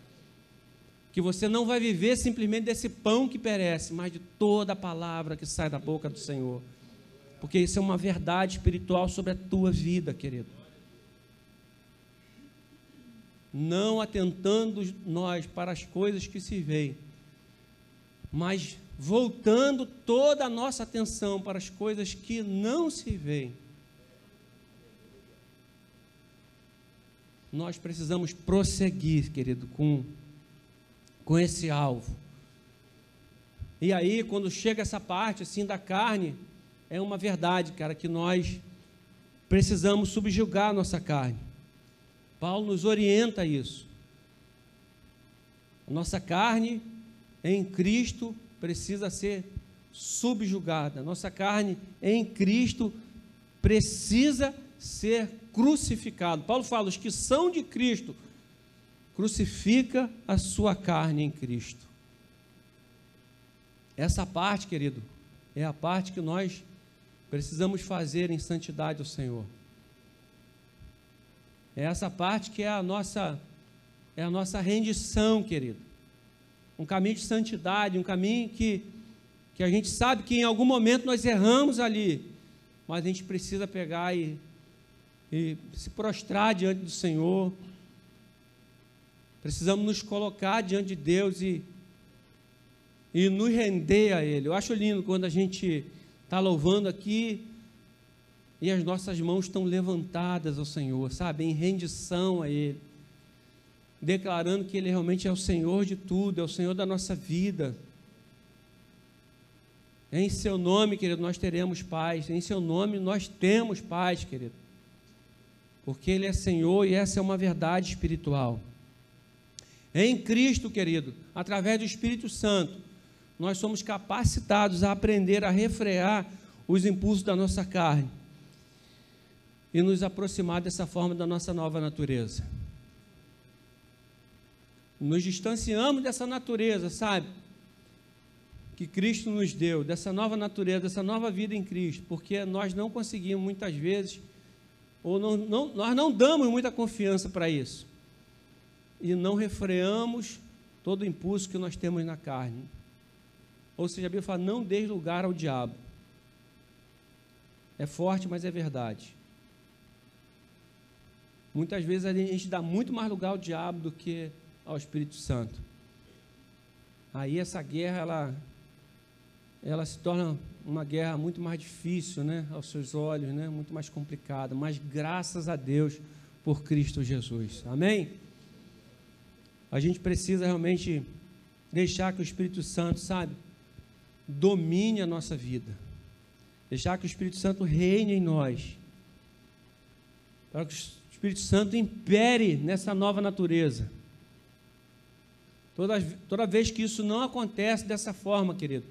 que você não vai viver simplesmente desse pão que perece, mas de toda a palavra que sai da boca do Senhor. Porque isso é uma verdade espiritual sobre a tua vida, querido. Não atentando nós para as coisas que se veem, mas voltando toda a nossa atenção para as coisas que não se veem. Nós precisamos prosseguir, querido, com com esse alvo. E aí, quando chega essa parte assim da carne, é uma verdade, cara, que nós precisamos subjugar a nossa carne. Paulo nos orienta a isso. A nossa carne em Cristo precisa ser subjugada. Nossa carne em Cristo precisa ser crucificado. Paulo fala: os que são de Cristo crucifica a sua carne em Cristo. Essa parte, querido, é a parte que nós precisamos fazer em santidade ao Senhor. É essa parte que é a nossa é a nossa rendição, querido. Um caminho de santidade, um caminho que que a gente sabe que em algum momento nós erramos ali, mas a gente precisa pegar e, e se prostrar diante do Senhor, Precisamos nos colocar diante de Deus e, e nos render a Ele. Eu acho lindo quando a gente está louvando aqui e as nossas mãos estão levantadas ao Senhor, sabe, em rendição a Ele, declarando que Ele realmente é o Senhor de tudo, é o Senhor da nossa vida. Em Seu nome, querido, nós teremos paz. Em Seu nome, nós temos paz, querido. Porque Ele é Senhor e essa é uma verdade espiritual. Em Cristo, querido, através do Espírito Santo, nós somos capacitados a aprender a refrear os impulsos da nossa carne e nos aproximar dessa forma da nossa nova natureza. Nos distanciamos dessa natureza, sabe? Que Cristo nos deu, dessa nova natureza, dessa nova vida em Cristo, porque nós não conseguimos muitas vezes, ou não, não, nós não damos muita confiança para isso, e não refreamos todo o impulso que nós temos na carne. Ou seja, a Bíblia fala: não dê lugar ao diabo. É forte, mas é verdade. Muitas vezes a gente dá muito mais lugar ao diabo do que ao Espírito Santo. Aí essa guerra ela ela se torna uma guerra muito mais difícil, né, aos seus olhos, né, muito mais complicada, mas graças a Deus por Cristo Jesus. Amém? A gente precisa realmente deixar que o Espírito Santo, sabe, domine a nossa vida. Deixar que o Espírito Santo reine em nós. Para que o Espírito Santo impere nessa nova natureza. Toda, toda vez que isso não acontece dessa forma, querido,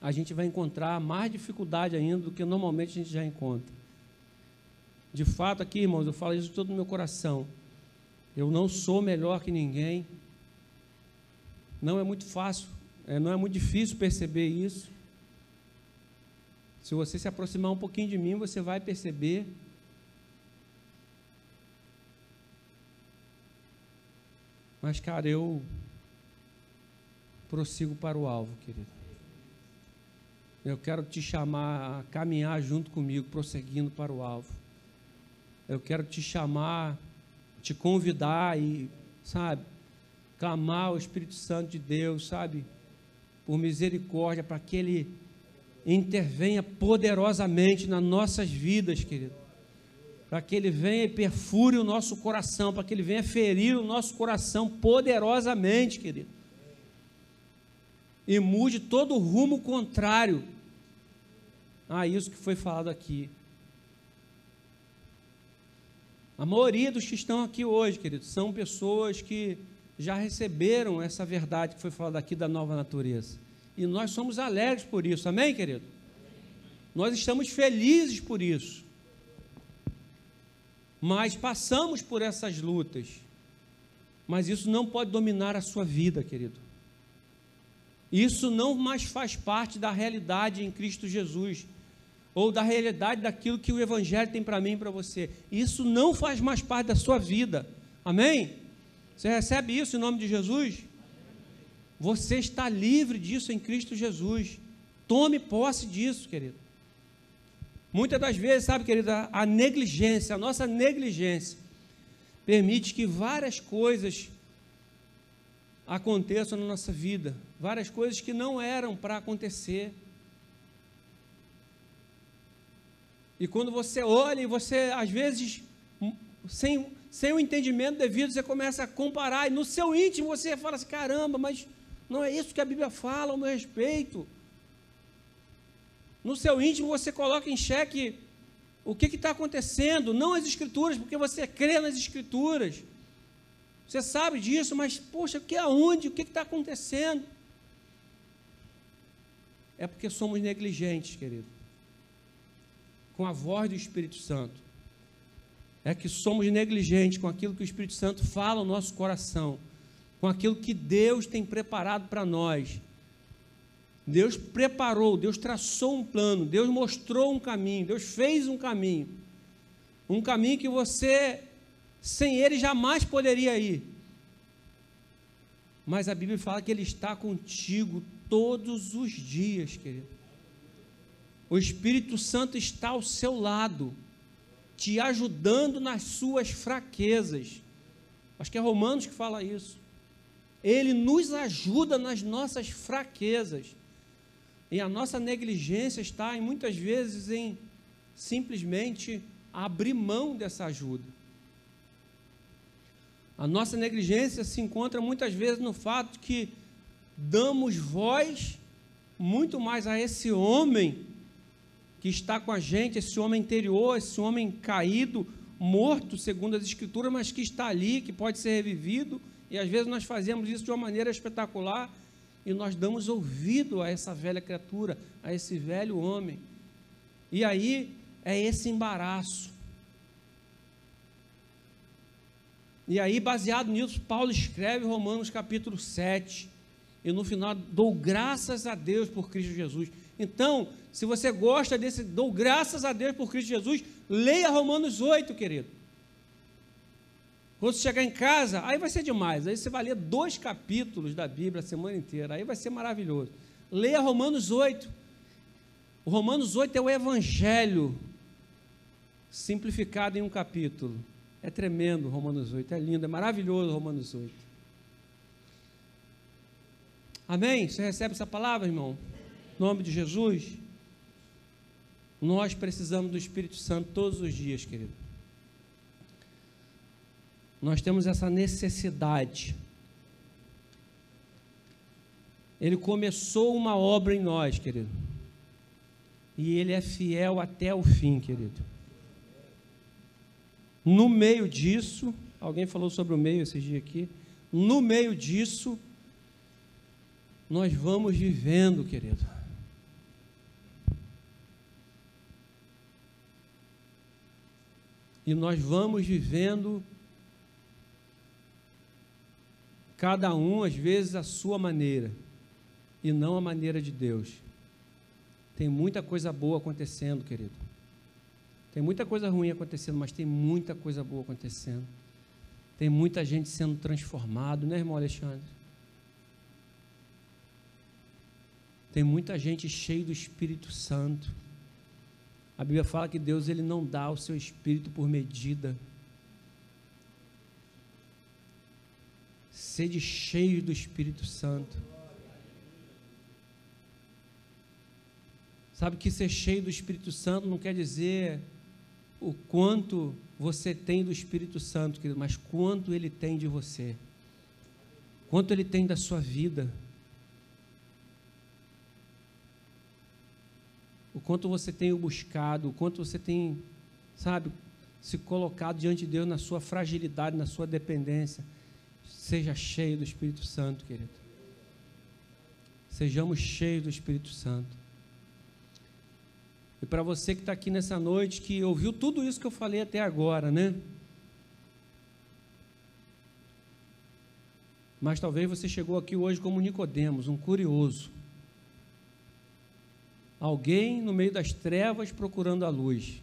a gente vai encontrar mais dificuldade ainda do que normalmente a gente já encontra. De fato, aqui, irmãos, eu falo isso de todo o meu coração. Eu não sou melhor que ninguém. Não é muito fácil, é, não é muito difícil perceber isso. Se você se aproximar um pouquinho de mim, você vai perceber. Mas, cara, eu prossigo para o alvo, querido. Eu quero te chamar a caminhar junto comigo, prosseguindo para o alvo. Eu quero te chamar, te convidar e, sabe, clamar o Espírito Santo de Deus, sabe, por misericórdia, para que Ele intervenha poderosamente nas nossas vidas, querido. Para que Ele venha e perfure o nosso coração, para que Ele venha ferir o nosso coração poderosamente, querido. E mude todo o rumo contrário a isso que foi falado aqui. A maioria dos que estão aqui hoje, querido, são pessoas que já receberam essa verdade que foi falada aqui da nova natureza. E nós somos alegres por isso, amém, querido? Nós estamos felizes por isso. Mas passamos por essas lutas. Mas isso não pode dominar a sua vida, querido. Isso não mais faz parte da realidade em Cristo Jesus, ou da realidade daquilo que o Evangelho tem para mim e para você. Isso não faz mais parte da sua vida. Amém? Você recebe isso em nome de Jesus? Você está livre disso em Cristo Jesus. Tome posse disso, querido. Muitas das vezes, sabe, querida, a negligência, a nossa negligência, permite que várias coisas aconteçam na nossa vida, várias coisas que não eram para acontecer. E quando você olha e você, às vezes, sem, sem o entendimento devido, você começa a comparar, e no seu íntimo você fala assim: caramba, mas não é isso que a Bíblia fala ao meu respeito. No seu íntimo você coloca em xeque o que está acontecendo, não as Escrituras, porque você crê nas Escrituras. Você sabe disso, mas, poxa, que aonde? O que está acontecendo? É porque somos negligentes, querido, com a voz do Espírito Santo. É que somos negligentes com aquilo que o Espírito Santo fala ao nosso coração com aquilo que Deus tem preparado para nós. Deus preparou, Deus traçou um plano, Deus mostrou um caminho, Deus fez um caminho. Um caminho que você, sem Ele, jamais poderia ir. Mas a Bíblia fala que Ele está contigo todos os dias, querido. O Espírito Santo está ao seu lado, te ajudando nas suas fraquezas. Acho que é Romanos que fala isso. Ele nos ajuda nas nossas fraquezas. E a nossa negligência está, em, muitas vezes, em simplesmente abrir mão dessa ajuda. A nossa negligência se encontra muitas vezes no fato que damos voz muito mais a esse homem que está com a gente, esse homem interior, esse homem caído, morto, segundo as Escrituras, mas que está ali, que pode ser revivido e às vezes nós fazemos isso de uma maneira espetacular e nós damos ouvido a essa velha criatura, a esse velho homem. E aí é esse embaraço. E aí, baseado nisso, Paulo escreve Romanos capítulo 7. E no final, dou graças a Deus por Cristo Jesus. Então, se você gosta desse, dou graças a Deus por Cristo Jesus, leia Romanos 8, querido. Quando você chegar em casa, aí vai ser demais. Aí você vai ler dois capítulos da Bíblia a semana inteira. Aí vai ser maravilhoso. Leia Romanos 8. O Romanos 8 é o Evangelho simplificado em um capítulo. É tremendo Romanos 8, é lindo, é maravilhoso Romanos 8. Amém? Você recebe essa palavra, irmão? Em nome de Jesus? Nós precisamos do Espírito Santo todos os dias, querido. Nós temos essa necessidade. Ele começou uma obra em nós, querido. E ele é fiel até o fim, querido. No meio disso, alguém falou sobre o meio esses dias aqui. No meio disso, nós vamos vivendo, querido. E nós vamos vivendo, cada um, às vezes, a sua maneira, e não a maneira de Deus. Tem muita coisa boa acontecendo, querido. Tem muita coisa ruim acontecendo, mas tem muita coisa boa acontecendo. Tem muita gente sendo transformado, né, irmão Alexandre? Tem muita gente cheia do Espírito Santo. A Bíblia fala que Deus ele não dá o seu espírito por medida. Sede cheio do Espírito Santo. Sabe que ser cheio do Espírito Santo não quer dizer o quanto você tem do Espírito Santo, querido, mas quanto ele tem de você, quanto ele tem da sua vida, o quanto você tem o buscado, o quanto você tem, sabe, se colocado diante de Deus na sua fragilidade, na sua dependência. Seja cheio do Espírito Santo, querido. Sejamos cheios do Espírito Santo. E para você que está aqui nessa noite, que ouviu tudo isso que eu falei até agora, né? Mas talvez você chegou aqui hoje como Nicodemos, um curioso. Alguém no meio das trevas procurando a luz.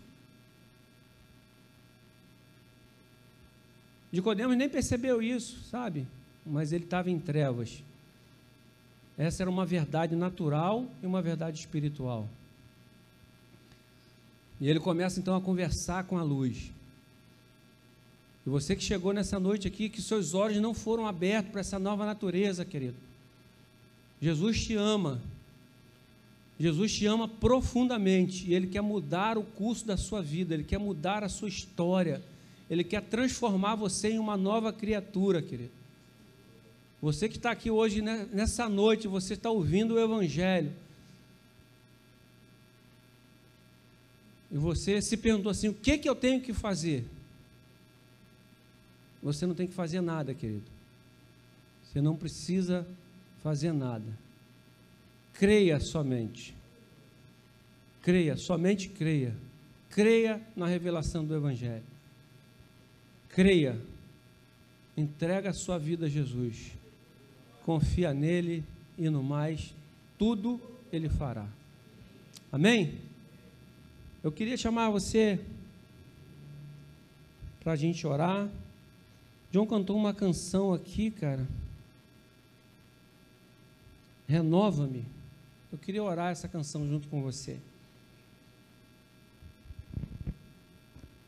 Nicodemos nem percebeu isso, sabe? Mas ele estava em trevas. Essa era uma verdade natural e uma verdade espiritual. E ele começa então a conversar com a luz. E você que chegou nessa noite aqui, que seus olhos não foram abertos para essa nova natureza, querido. Jesus te ama. Jesus te ama profundamente e ele quer mudar o curso da sua vida, ele quer mudar a sua história, ele quer transformar você em uma nova criatura, querido. Você que está aqui hoje, né, nessa noite, você está ouvindo o Evangelho. e você se perguntou assim: o que, que eu tenho que fazer? Você não tem que fazer nada, querido. Você não precisa fazer nada. Creia somente. Creia, somente creia. Creia na revelação do Evangelho. Creia. Entrega a sua vida a Jesus. Confia nele e no mais, tudo ele fará. Amém? Eu queria chamar você para a gente orar. John cantou uma canção aqui, cara. Renova-me. Eu queria orar essa canção junto com você.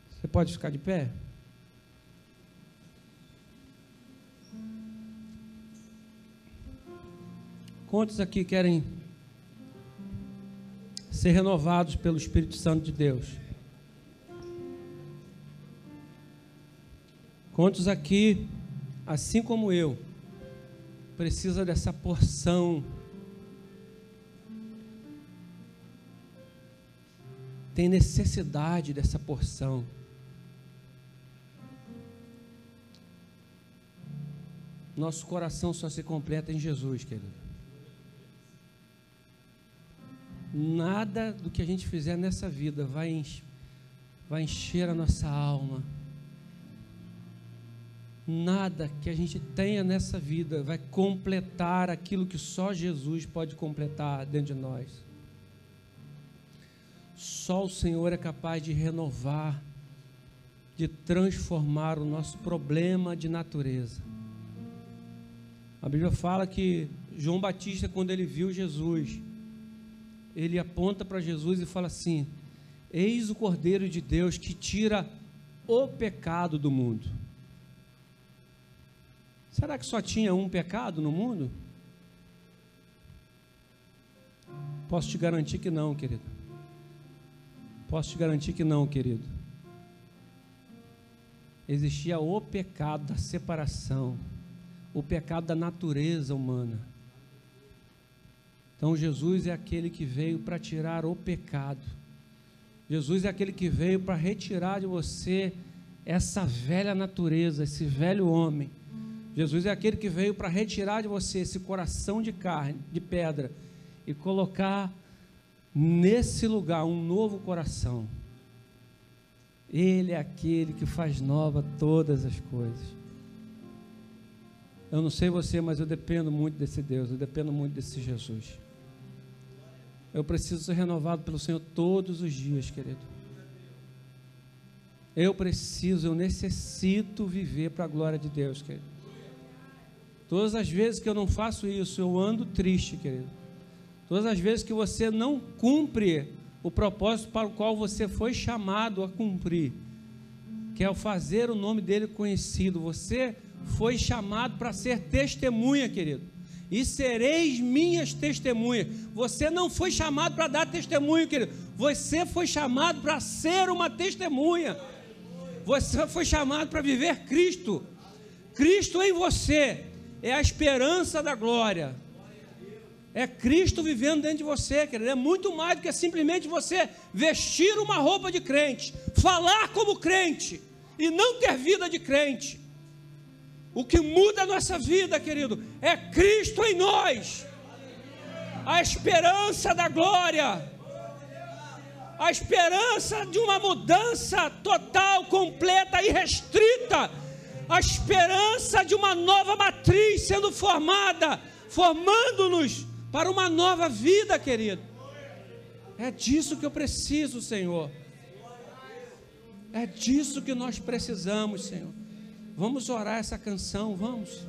Você pode ficar de pé? Quantos aqui querem ser renovados pelo Espírito Santo de Deus. Quantos aqui, assim como eu, precisa dessa porção? Tem necessidade dessa porção. Nosso coração só se completa em Jesus, querido. Nada do que a gente fizer nessa vida vai, vai encher a nossa alma. Nada que a gente tenha nessa vida vai completar aquilo que só Jesus pode completar dentro de nós. Só o Senhor é capaz de renovar, de transformar o nosso problema de natureza. A Bíblia fala que João Batista, quando ele viu Jesus, ele aponta para Jesus e fala assim: Eis o Cordeiro de Deus que tira o pecado do mundo. Será que só tinha um pecado no mundo? Posso te garantir que não, querido. Posso te garantir que não, querido. Existia o pecado da separação, o pecado da natureza humana. Então Jesus é aquele que veio para tirar o pecado. Jesus é aquele que veio para retirar de você essa velha natureza, esse velho homem. Jesus é aquele que veio para retirar de você esse coração de carne, de pedra, e colocar nesse lugar um novo coração. Ele é aquele que faz nova todas as coisas. Eu não sei você, mas eu dependo muito desse Deus, eu dependo muito desse Jesus. Eu preciso ser renovado pelo Senhor todos os dias, querido. Eu preciso, eu necessito viver para a glória de Deus, querido. Todas as vezes que eu não faço isso, eu ando triste, querido. Todas as vezes que você não cumpre o propósito para o qual você foi chamado a cumprir, que é o fazer o nome dele conhecido. Você foi chamado para ser testemunha, querido. E sereis minhas testemunhas. Você não foi chamado para dar testemunho, querido. Você foi chamado para ser uma testemunha. Você foi chamado para viver Cristo. Cristo em você é a esperança da glória. É Cristo vivendo dentro de você, querido. É muito mais do que simplesmente você vestir uma roupa de crente, falar como crente e não ter vida de crente. O que muda a nossa vida, querido, é Cristo em nós. A esperança da glória. A esperança de uma mudança total, completa e restrita. A esperança de uma nova matriz sendo formada, formando-nos para uma nova vida, querido. É disso que eu preciso, Senhor. É disso que nós precisamos, Senhor. Vamos orar essa canção, vamos.